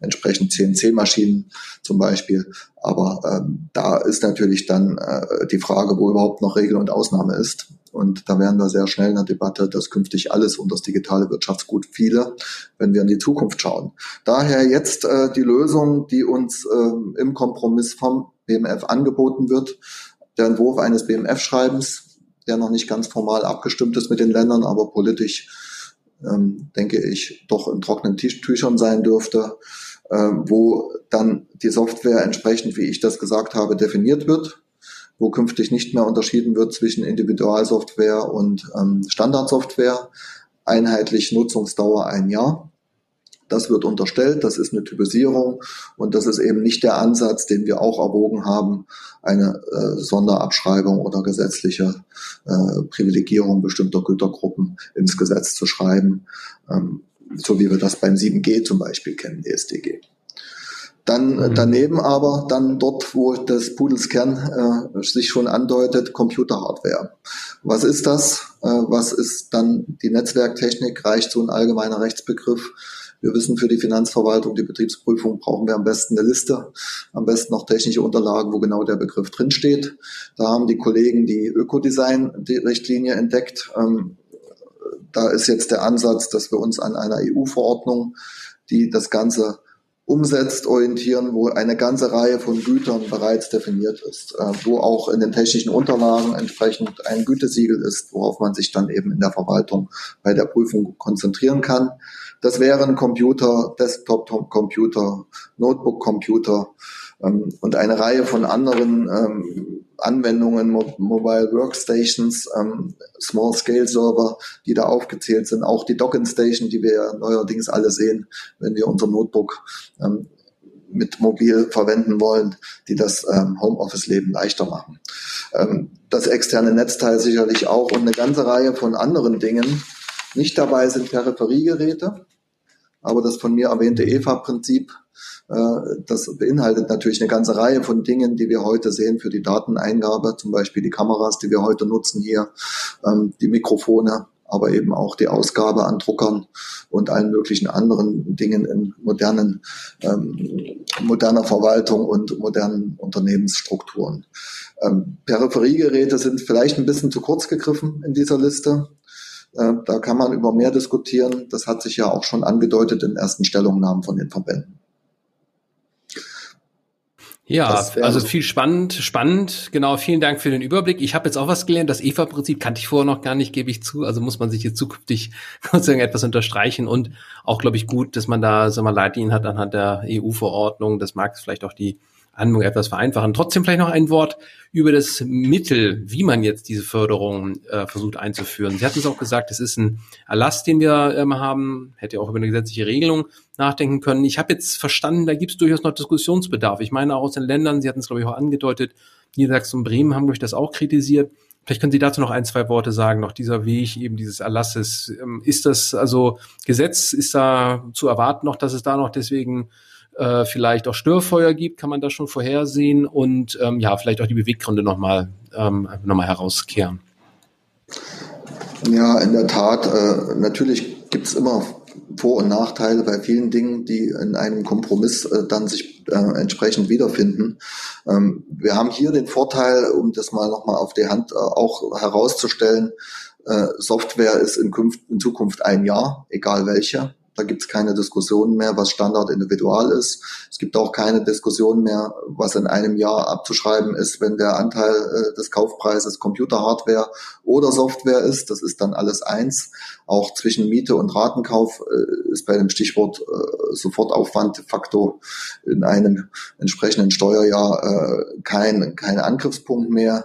entsprechend CNC-Maschinen zum Beispiel. Aber ähm, da ist natürlich dann äh, die Frage, wo überhaupt noch Regel und Ausnahme ist. Und da wären wir sehr schnell in der Debatte, dass künftig alles unter das digitale Wirtschaftsgut fiele, wenn wir in die Zukunft schauen. Daher jetzt äh, die Lösung, die uns äh, im Kompromiss vom BMF angeboten wird, der Entwurf eines BMF-Schreibens, der noch nicht ganz formal abgestimmt ist mit den Ländern, aber politisch ähm, denke ich, doch in trockenen Tüchern sein dürfte, äh, wo dann die Software entsprechend, wie ich das gesagt habe, definiert wird, wo künftig nicht mehr unterschieden wird zwischen Individualsoftware und ähm, Standardsoftware, einheitlich Nutzungsdauer ein Jahr. Das wird unterstellt, das ist eine Typisierung und das ist eben nicht der Ansatz, den wir auch erwogen haben, eine äh, Sonderabschreibung oder gesetzliche äh, Privilegierung bestimmter Gütergruppen ins Gesetz zu schreiben, ähm, so wie wir das beim 7G zum Beispiel kennen, DSDG. Dann mhm. daneben aber dann dort, wo das Pudels Kern äh, sich schon andeutet, Computerhardware. Was ist das? Äh, was ist dann die Netzwerktechnik? Reicht so ein allgemeiner Rechtsbegriff? Wir wissen, für die Finanzverwaltung, die Betriebsprüfung brauchen wir am besten eine Liste, am besten noch technische Unterlagen, wo genau der Begriff drinsteht. Da haben die Kollegen die Ökodesign-Richtlinie entdeckt. Ähm, da ist jetzt der Ansatz, dass wir uns an einer EU-Verordnung, die das Ganze umsetzt, orientieren, wo eine ganze Reihe von Gütern bereits definiert ist, äh, wo auch in den technischen Unterlagen entsprechend ein Gütesiegel ist, worauf man sich dann eben in der Verwaltung bei der Prüfung konzentrieren kann. Das wären Computer, Desktop-Computer, Notebook-Computer ähm, und eine Reihe von anderen ähm, Anwendungen, Mo Mobile Workstations, ähm, Small-Scale-Server, die da aufgezählt sind, auch die Docking Station, die wir neuerdings alle sehen, wenn wir unser Notebook ähm, mit mobil verwenden wollen, die das ähm, Homeoffice-Leben leichter machen. Ähm, das externe Netzteil sicherlich auch und eine ganze Reihe von anderen Dingen. Nicht dabei sind Peripheriegeräte, aber das von mir erwähnte EFA-Prinzip, das beinhaltet natürlich eine ganze Reihe von Dingen, die wir heute sehen für die Dateneingabe, zum Beispiel die Kameras, die wir heute nutzen hier, ähm, die Mikrofone, aber eben auch die Ausgabe an Druckern und allen möglichen anderen Dingen in modernen, ähm, moderner Verwaltung und modernen Unternehmensstrukturen. Ähm, Peripheriegeräte sind vielleicht ein bisschen zu kurz gegriffen in dieser Liste. Äh, da kann man über mehr diskutieren. Das hat sich ja auch schon angedeutet in ersten Stellungnahmen von den Verbänden. Ja, also viel spannend, spannend. Genau, vielen Dank für den Überblick. Ich habe jetzt auch was gelernt. Das EVA-Prinzip kannte ich vorher noch gar nicht, gebe ich zu. Also muss man sich jetzt zukünftig sozusagen etwas unterstreichen und auch, glaube ich, gut, dass man da, sagen wir, Leitlinien hat anhand der EU-Verordnung. Das mag vielleicht auch die Anwendung etwas vereinfachen. Trotzdem vielleicht noch ein Wort über das Mittel, wie man jetzt diese Förderung äh, versucht einzuführen. Sie hatten es auch gesagt, es ist ein Erlass, den wir ähm, haben, hätte auch über eine gesetzliche Regelung nachdenken können. Ich habe jetzt verstanden, da gibt es durchaus noch Diskussionsbedarf. Ich meine auch aus den Ländern, Sie hatten es glaube ich auch angedeutet, Niedersachsen und Bremen haben durch das auch kritisiert. Vielleicht können Sie dazu noch ein, zwei Worte sagen, noch dieser Weg eben dieses Erlasses. Ähm, ist das also Gesetz, ist da zu erwarten noch, dass es da noch deswegen äh, vielleicht auch Störfeuer gibt, kann man das schon vorhersehen und ähm, ja, vielleicht auch die Beweggründe nochmal ähm, noch herauskehren. Ja, in der Tat, äh, natürlich gibt es immer vor- und Nachteile bei vielen Dingen, die in einem Kompromiss äh, dann sich äh, entsprechend wiederfinden. Ähm, wir haben hier den Vorteil, um das mal nochmal auf die Hand äh, auch herauszustellen, äh, Software ist in, in Zukunft ein Jahr, egal welche. Da gibt es keine Diskussion mehr, was Standard individual ist. Es gibt auch keine Diskussion mehr, was in einem Jahr abzuschreiben ist, wenn der Anteil äh, des Kaufpreises Computerhardware oder Software ist. Das ist dann alles eins. Auch zwischen Miete und Ratenkauf äh, ist bei dem Stichwort äh, Sofortaufwand de facto in einem entsprechenden Steuerjahr äh, kein, kein Angriffspunkt mehr.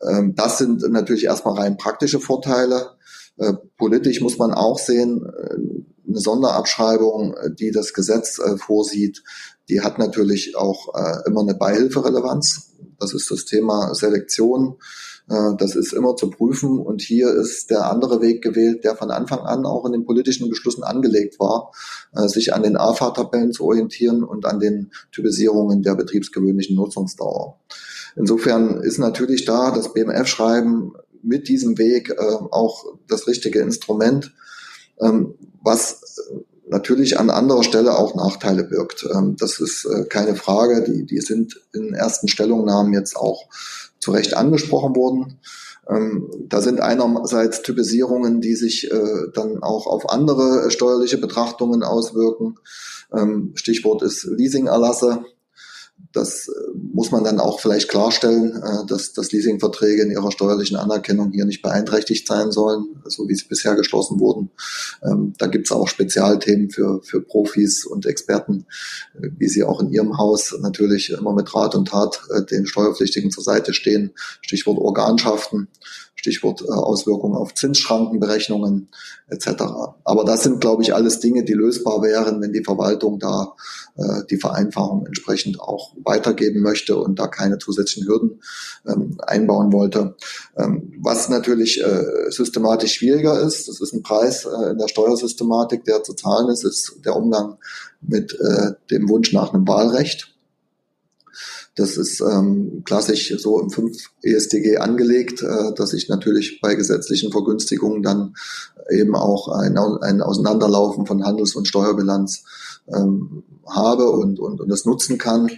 Ähm, das sind natürlich erstmal rein praktische Vorteile. Äh, politisch muss man auch sehen, äh, eine Sonderabschreibung, äh, die das Gesetz vorsieht, die hat natürlich auch immer eine Beihilferelevanz. Das ist das Thema Selektion. Das ist immer zu prüfen. Und hier ist der andere Weg gewählt, der von Anfang an auch in den politischen Beschlüssen angelegt war, sich an den AFA-Tabellen zu orientieren und an den Typisierungen der betriebsgewöhnlichen Nutzungsdauer. Insofern ist natürlich da das BMF-Schreiben mit diesem Weg äh, auch das richtige Instrument. Ähm, was natürlich an anderer Stelle auch Nachteile birgt. Ähm, das ist äh, keine Frage. Die, die sind in ersten Stellungnahmen jetzt auch zu Recht angesprochen worden. Ähm, da sind einerseits Typisierungen, die sich äh, dann auch auf andere steuerliche Betrachtungen auswirken. Stichwort ist Leasingerlasse. Das äh, muss man dann auch vielleicht klarstellen, äh, dass, dass Leasingverträge in ihrer steuerlichen Anerkennung hier nicht beeinträchtigt sein sollen, so wie sie bisher geschlossen wurden. Ähm, da gibt es auch Spezialthemen für, für Profis und Experten, äh, wie sie auch in ihrem Haus natürlich immer mit Rat und Tat den Steuerpflichtigen zur Seite stehen. Stichwort Organschaften. Stichwort äh, Auswirkungen auf Zinsschrankenberechnungen etc. Aber das sind, glaube ich, alles Dinge, die lösbar wären, wenn die Verwaltung da äh, die Vereinfachung entsprechend auch weitergeben möchte und da keine zusätzlichen Hürden ähm, einbauen wollte. Ähm, was natürlich äh, systematisch schwieriger ist, das ist ein Preis äh, in der Steuersystematik, der zu zahlen ist, ist der Umgang mit äh, dem Wunsch nach einem Wahlrecht. Das ist ähm, klassisch so im 5 ESTG angelegt, äh, dass ich natürlich bei gesetzlichen Vergünstigungen dann eben auch ein, ein Auseinanderlaufen von Handels- und Steuerbilanz ähm, habe und, und, und das nutzen kann.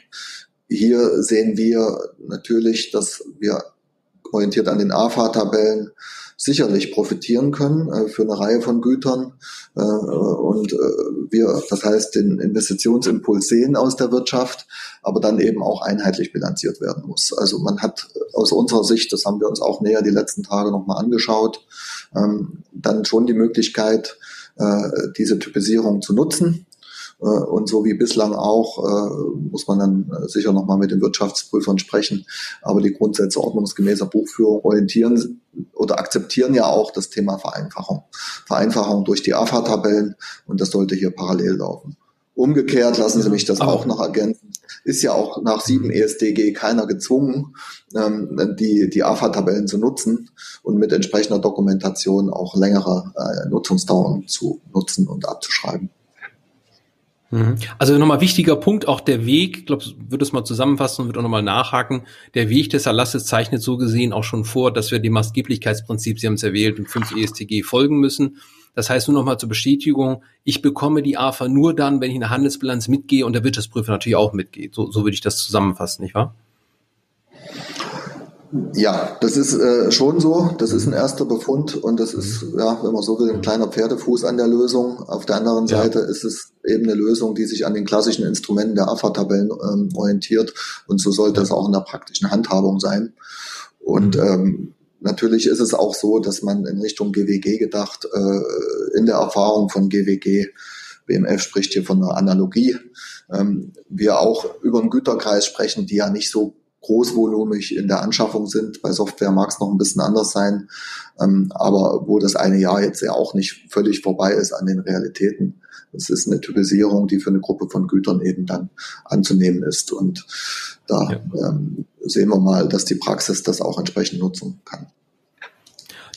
Hier sehen wir natürlich, dass wir orientiert an den AFA-Tabellen sicherlich profitieren können äh, für eine Reihe von Gütern. Äh, und äh, wir, das heißt, den Investitionsimpuls sehen aus der Wirtschaft, aber dann eben auch einheitlich bilanziert werden muss. Also man hat aus unserer Sicht, das haben wir uns auch näher die letzten Tage nochmal angeschaut, ähm, dann schon die Möglichkeit, äh, diese Typisierung zu nutzen äh, und so wie bislang auch, äh, muss man dann äh, sicher nochmal mit den Wirtschaftsprüfern sprechen. Aber die Grundsätze ordnungsgemäßer Buchführung orientieren oder akzeptieren ja auch das Thema Vereinfachung. Vereinfachung durch die AFA-Tabellen und das sollte hier parallel laufen. Umgekehrt lassen Sie mich das auch noch ergänzen. Ist ja auch nach 7 ESDG keiner gezwungen, ähm, die, die AFA-Tabellen zu nutzen und mit entsprechender Dokumentation auch längere Nutzungsdauern zu nutzen und abzuschreiben. Mhm. Also nochmal wichtiger Punkt, auch der Weg, ich glaube, würde es mal zusammenfassen und würde auch nochmal nachhaken. Der Weg des Erlasses zeichnet so gesehen auch schon vor, dass wir dem Maßgeblichkeitsprinzip, Sie haben es erwählt, im 5 ESTG folgen müssen. Das heißt nur nochmal zur Bestätigung, ich bekomme die AFA nur dann, wenn ich in der Handelsbilanz mitgehe und der Wirtschaftsprüfer natürlich auch mitgeht. So, so würde ich das zusammenfassen, nicht wahr? Ja, das ist äh, schon so. Das ist ein erster Befund und das ist, ja, wenn man so will, ein kleiner Pferdefuß an der Lösung. Auf der anderen ja. Seite ist es eben eine Lösung, die sich an den klassischen Instrumenten der AFA-Tabellen ähm, orientiert und so sollte es auch in der praktischen Handhabung sein. Und mhm. ähm, natürlich ist es auch so, dass man in Richtung GWG gedacht, äh, in der Erfahrung von GWG, BMF spricht hier von einer Analogie, ähm, wir auch über einen Güterkreis sprechen, die ja nicht so großvolumig in der Anschaffung sind. Bei Software mag es noch ein bisschen anders sein, ähm, aber wo das eine Jahr jetzt ja auch nicht völlig vorbei ist an den Realitäten. Es ist eine Typisierung, die für eine Gruppe von Gütern eben dann anzunehmen ist. Und da ja. ähm, sehen wir mal, dass die Praxis das auch entsprechend nutzen kann.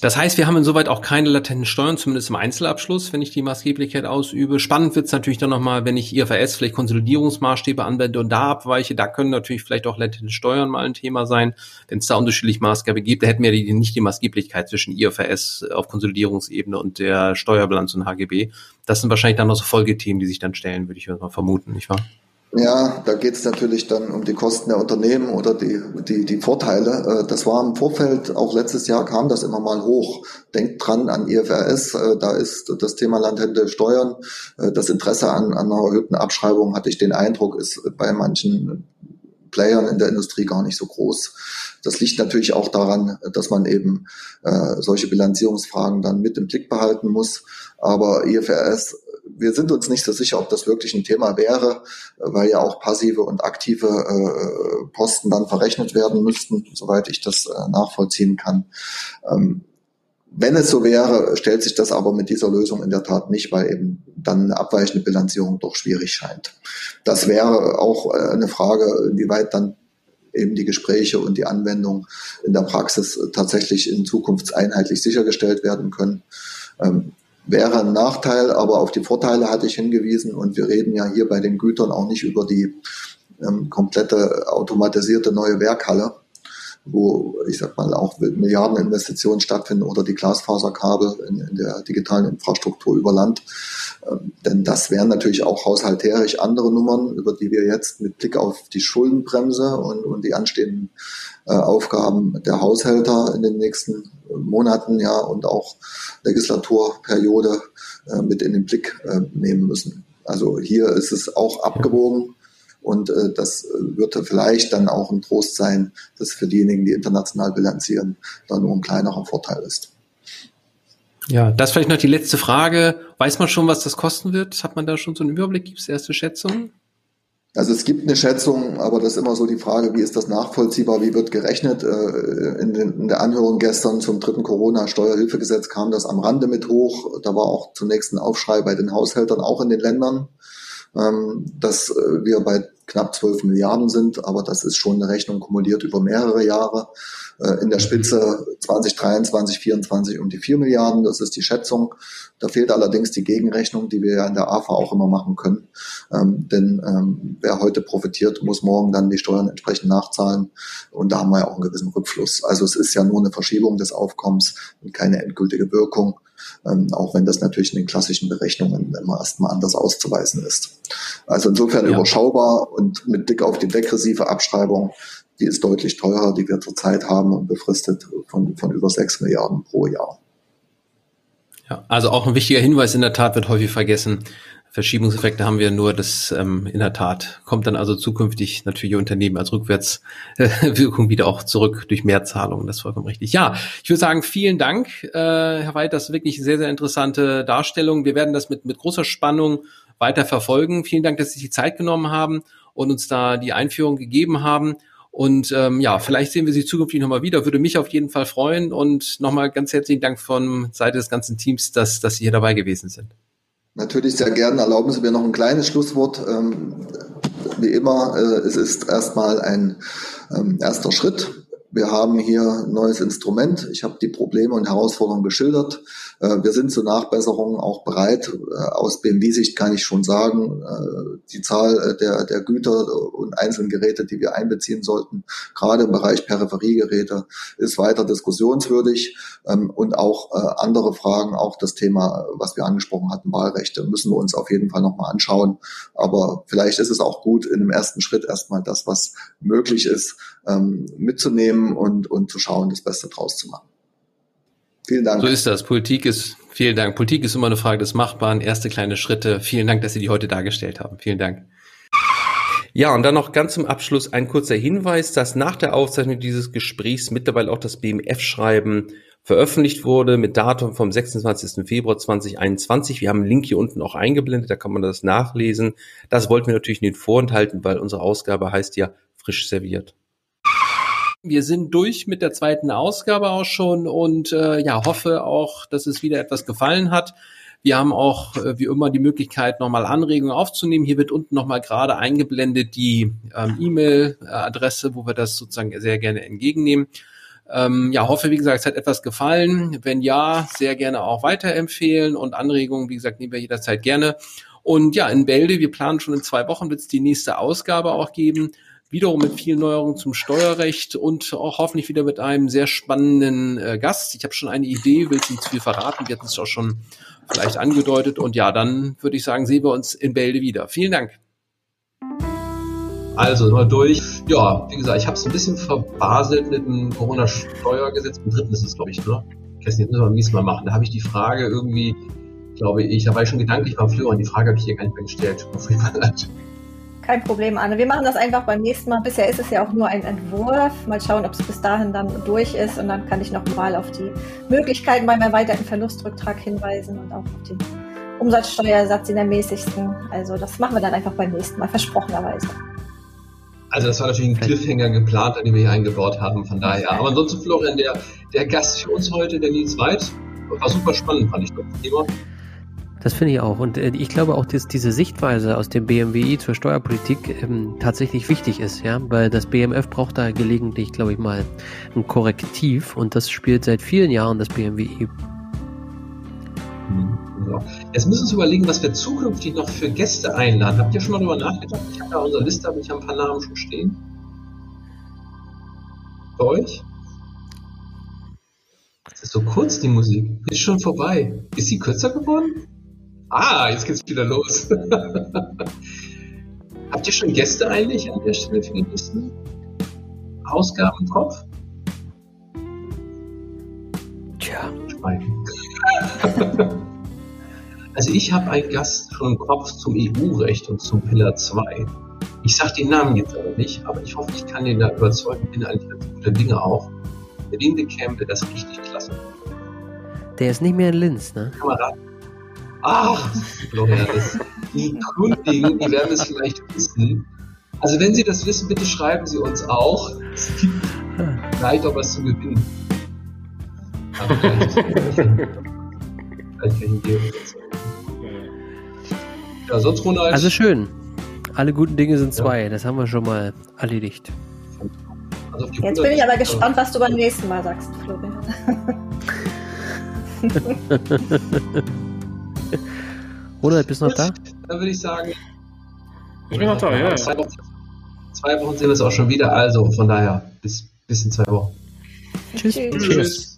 Das heißt, wir haben insoweit auch keine latenten Steuern, zumindest im Einzelabschluss, wenn ich die Maßgeblichkeit ausübe. Spannend wird es natürlich dann nochmal, wenn ich IFRS vielleicht Konsolidierungsmaßstäbe anwende und da abweiche. Da können natürlich vielleicht auch latente Steuern mal ein Thema sein. Wenn es da unterschiedliche Maßgabe gibt, da hätten wir die, nicht die Maßgeblichkeit zwischen IFRS auf Konsolidierungsebene und der Steuerbilanz und HGB. Das sind wahrscheinlich dann noch so Folgethemen, die sich dann stellen, würde ich mal vermuten, nicht wahr? Ja, da geht es natürlich dann um die Kosten der Unternehmen oder die, die, die Vorteile. Äh, das war im Vorfeld, auch letztes Jahr kam das immer mal hoch. Denkt dran an IFRS, äh, da ist das Thema Landhände Steuern. Äh, das Interesse an, an einer erhöhten Abschreibung, hatte ich den Eindruck, ist bei manchen Playern in der Industrie gar nicht so groß. Das liegt natürlich auch daran, dass man eben solche Bilanzierungsfragen dann mit im Blick behalten muss. Aber IFRS wir sind uns nicht so sicher, ob das wirklich ein Thema wäre, weil ja auch passive und aktive äh, Posten dann verrechnet werden müssten, soweit ich das äh, nachvollziehen kann. Ähm, wenn es so wäre, stellt sich das aber mit dieser Lösung in der Tat nicht, weil eben dann eine abweichende Bilanzierung doch schwierig scheint. Das wäre auch äh, eine Frage, inwieweit dann eben die Gespräche und die Anwendung in der Praxis tatsächlich in Zukunft einheitlich sichergestellt werden können. Wäre ein Nachteil, aber auf die Vorteile hatte ich hingewiesen und wir reden ja hier bei den Gütern auch nicht über die ähm, komplette automatisierte neue Werkhalle, wo ich sag mal auch Milliardeninvestitionen stattfinden oder die Glasfaserkabel in, in der digitalen Infrastruktur über Land. Denn das wären natürlich auch haushalterisch andere Nummern, über die wir jetzt mit Blick auf die Schuldenbremse und, und die anstehenden äh, Aufgaben der Haushälter in den nächsten Monaten ja und auch Legislaturperiode äh, mit in den Blick äh, nehmen müssen. Also hier ist es auch abgewogen. Und äh, das wird vielleicht dann auch ein Trost sein, dass für diejenigen, die international bilanzieren, da nur ein kleinerer Vorteil ist. Ja, das vielleicht noch die letzte Frage. Weiß man schon, was das kosten wird? Hat man da schon so einen Überblick? Gibt es erste Schätzungen? Also es gibt eine Schätzung, aber das ist immer so die Frage, wie ist das nachvollziehbar, wie wird gerechnet? Äh, in, in der Anhörung gestern zum dritten Corona-Steuerhilfegesetz kam das am Rande mit hoch. Da war auch zunächst ein Aufschrei bei den Haushältern, auch in den Ländern, ähm, dass äh, wir bei knapp 12 Milliarden sind, aber das ist schon eine Rechnung kumuliert über mehrere Jahre. Äh, in der Spitze 2023, 2024 um die 4 Milliarden, das ist die Schätzung. Da fehlt allerdings die Gegenrechnung, die wir ja in der AFA auch immer machen können. Ähm, denn ähm, wer heute profitiert, muss morgen dann die Steuern entsprechend nachzahlen. Und da haben wir ja auch einen gewissen Rückfluss. Also es ist ja nur eine Verschiebung des Aufkommens und keine endgültige Wirkung. Ähm, auch wenn das natürlich in den klassischen Berechnungen immer erstmal anders auszuweisen ist. Also insofern ja. überschaubar und mit Blick auf die degressive Abschreibung, die ist deutlich teurer, die wir zurzeit haben und befristet von, von über sechs Milliarden pro Jahr. Ja, also auch ein wichtiger Hinweis in der Tat wird häufig vergessen. Verschiebungseffekte haben wir nur, das ähm, in der Tat kommt dann also zukünftig natürlich Unternehmen als Rückwärtswirkung wieder auch zurück durch Mehrzahlungen. Das ist vollkommen richtig. Ja, ich würde sagen, vielen Dank, äh, Herr Weid, das ist wirklich eine sehr, sehr interessante Darstellung. Wir werden das mit, mit großer Spannung weiter verfolgen. Vielen Dank, dass Sie sich die Zeit genommen haben und uns da die Einführung gegeben haben. Und ähm, ja, vielleicht sehen wir Sie zukünftig nochmal wieder. Würde mich auf jeden Fall freuen. Und nochmal ganz herzlichen Dank von Seite des ganzen Teams, dass, dass Sie hier dabei gewesen sind. Natürlich sehr gerne. Erlauben Sie mir noch ein kleines Schlusswort. Ähm, wie immer, äh, es ist erstmal ein ähm, erster Schritt. Wir haben hier ein neues Instrument. Ich habe die Probleme und Herausforderungen geschildert. Äh, wir sind zur Nachbesserung auch bereit. Äh, aus BMW-Sicht kann ich schon sagen, äh, die Zahl der, der Güter und einzelnen Geräte, die wir einbeziehen sollten, gerade im Bereich Peripheriegeräte, ist weiter diskussionswürdig. Ähm, und auch andere Fragen, auch das Thema, was wir angesprochen hatten, Wahlrechte, müssen wir uns auf jeden Fall nochmal anschauen. Aber vielleicht ist es auch gut, in dem ersten Schritt erstmal das, was möglich ist, ähm, mitzunehmen und, und zu schauen, das Beste draus zu machen. Vielen Dank. So ist das. Politik ist, vielen Dank. Politik ist immer eine Frage des Machbaren. Erste kleine Schritte. Vielen Dank, dass Sie die heute dargestellt haben. Vielen Dank. Ja, und dann noch ganz zum Abschluss ein kurzer Hinweis, dass nach der Aufzeichnung dieses Gesprächs mittlerweile auch das BMF-Schreiben veröffentlicht wurde mit Datum vom 26. Februar 2021. Wir haben einen Link hier unten auch eingeblendet, da kann man das nachlesen. Das wollten wir natürlich nicht vorenthalten, weil unsere Ausgabe heißt ja frisch serviert. Wir sind durch mit der zweiten Ausgabe auch schon und äh, ja, hoffe auch, dass es wieder etwas gefallen hat. Wir haben auch äh, wie immer die Möglichkeit, nochmal Anregungen aufzunehmen. Hier wird unten nochmal gerade eingeblendet die ähm, E-Mail-Adresse, wo wir das sozusagen sehr gerne entgegennehmen. Ähm, ja, hoffe, wie gesagt, es hat etwas gefallen. Wenn ja, sehr gerne auch weiterempfehlen und Anregungen, wie gesagt, nehmen wir jederzeit gerne. Und ja, in Bälde, wir planen schon in zwei Wochen, wird es die nächste Ausgabe auch geben wiederum mit vielen Neuerungen zum Steuerrecht und auch hoffentlich wieder mit einem sehr spannenden äh, Gast. Ich habe schon eine Idee, will nicht zu viel verraten, wir hatten es auch schon vielleicht angedeutet. Und ja, dann würde ich sagen, sehen wir uns in Bälde wieder. Vielen Dank. Also mal durch. Ja, wie gesagt, ich habe es ein bisschen verbaselt mit dem Corona-Steuergesetz. Im dritten ist es, glaube ich, ne? Kerstin, jetzt müssen wir beim Mal machen. Da habe ich die Frage irgendwie, glaube ich, da war ich schon gedanklich beim Flören. Die Frage habe ich hier gar nicht mehr gestellt. Kein Problem, Anne. Wir machen das einfach beim nächsten Mal. Bisher ist es ja auch nur ein Entwurf. Mal schauen, ob es bis dahin dann durch ist. Und dann kann ich noch mal auf die Möglichkeiten beim erweiterten Verlustrücktrag hinweisen und auch auf den Umsatzsteuersatz in der mäßigsten. Also das machen wir dann einfach beim nächsten Mal, versprochenerweise. Also das war natürlich ein Cliffhanger geplant, den wir hier eingebaut haben, von daher. Aber ansonsten, Florian, der, der Gast für uns heute, der Nils Weid, war super spannend, fand ich das Thema. Das finde ich auch. Und äh, ich glaube auch, dass diese Sichtweise aus dem BMWI zur Steuerpolitik ähm, tatsächlich wichtig ist, ja, weil das BMF braucht da gelegentlich, glaube ich mal, ein Korrektiv und das spielt seit vielen Jahren das BMWI. Ja. Jetzt müssen wir uns überlegen, was wir zukünftig noch für Gäste einladen. Habt ihr schon mal darüber nachgedacht? Ich habe da unsere Liste, habe ich ein paar Namen schon stehen. Bei euch? Es ist so kurz, die Musik. Ist schon vorbei. Ist sie kürzer geworden? Ah, jetzt geht's wieder los. Habt ihr schon Gäste eigentlich an der Stelle für die nächsten Ausgaben im Kopf? Tja. Also ich habe einen Gast schon im Kopf zum EU-Recht und zum Pillar 2. Ich sage den Namen jetzt aber nicht, aber ich hoffe, ich kann den da überzeugen. Bin eigentlich ganz guter Dinge auch. Der Linde Campbell, das ist richtig klasse. Der ist nicht mehr in Linz, ne? Kamerad. Ach, Florian, die Kundigen, die werden es vielleicht wissen. Also wenn Sie das wissen, bitte schreiben Sie uns auch. Es gibt vielleicht auch was zu gewinnen. Aber vielleicht, vielleicht kann ich Ja, sonst Ronald. Also schön. Alle guten Dinge sind zwei. Ja. Das haben wir schon mal erledigt. Also Jetzt bin ich aber gespannt, was du beim nächsten Mal sagst, Florian. Ronald, bist du noch da? Dann würde ich sagen. Ich bin noch da, ja. Zwei Wochen, zwei Wochen sehen wir es auch schon wieder. Also von daher, bis, bis in zwei Wochen. Tschüss. Tschüss. Tschüss.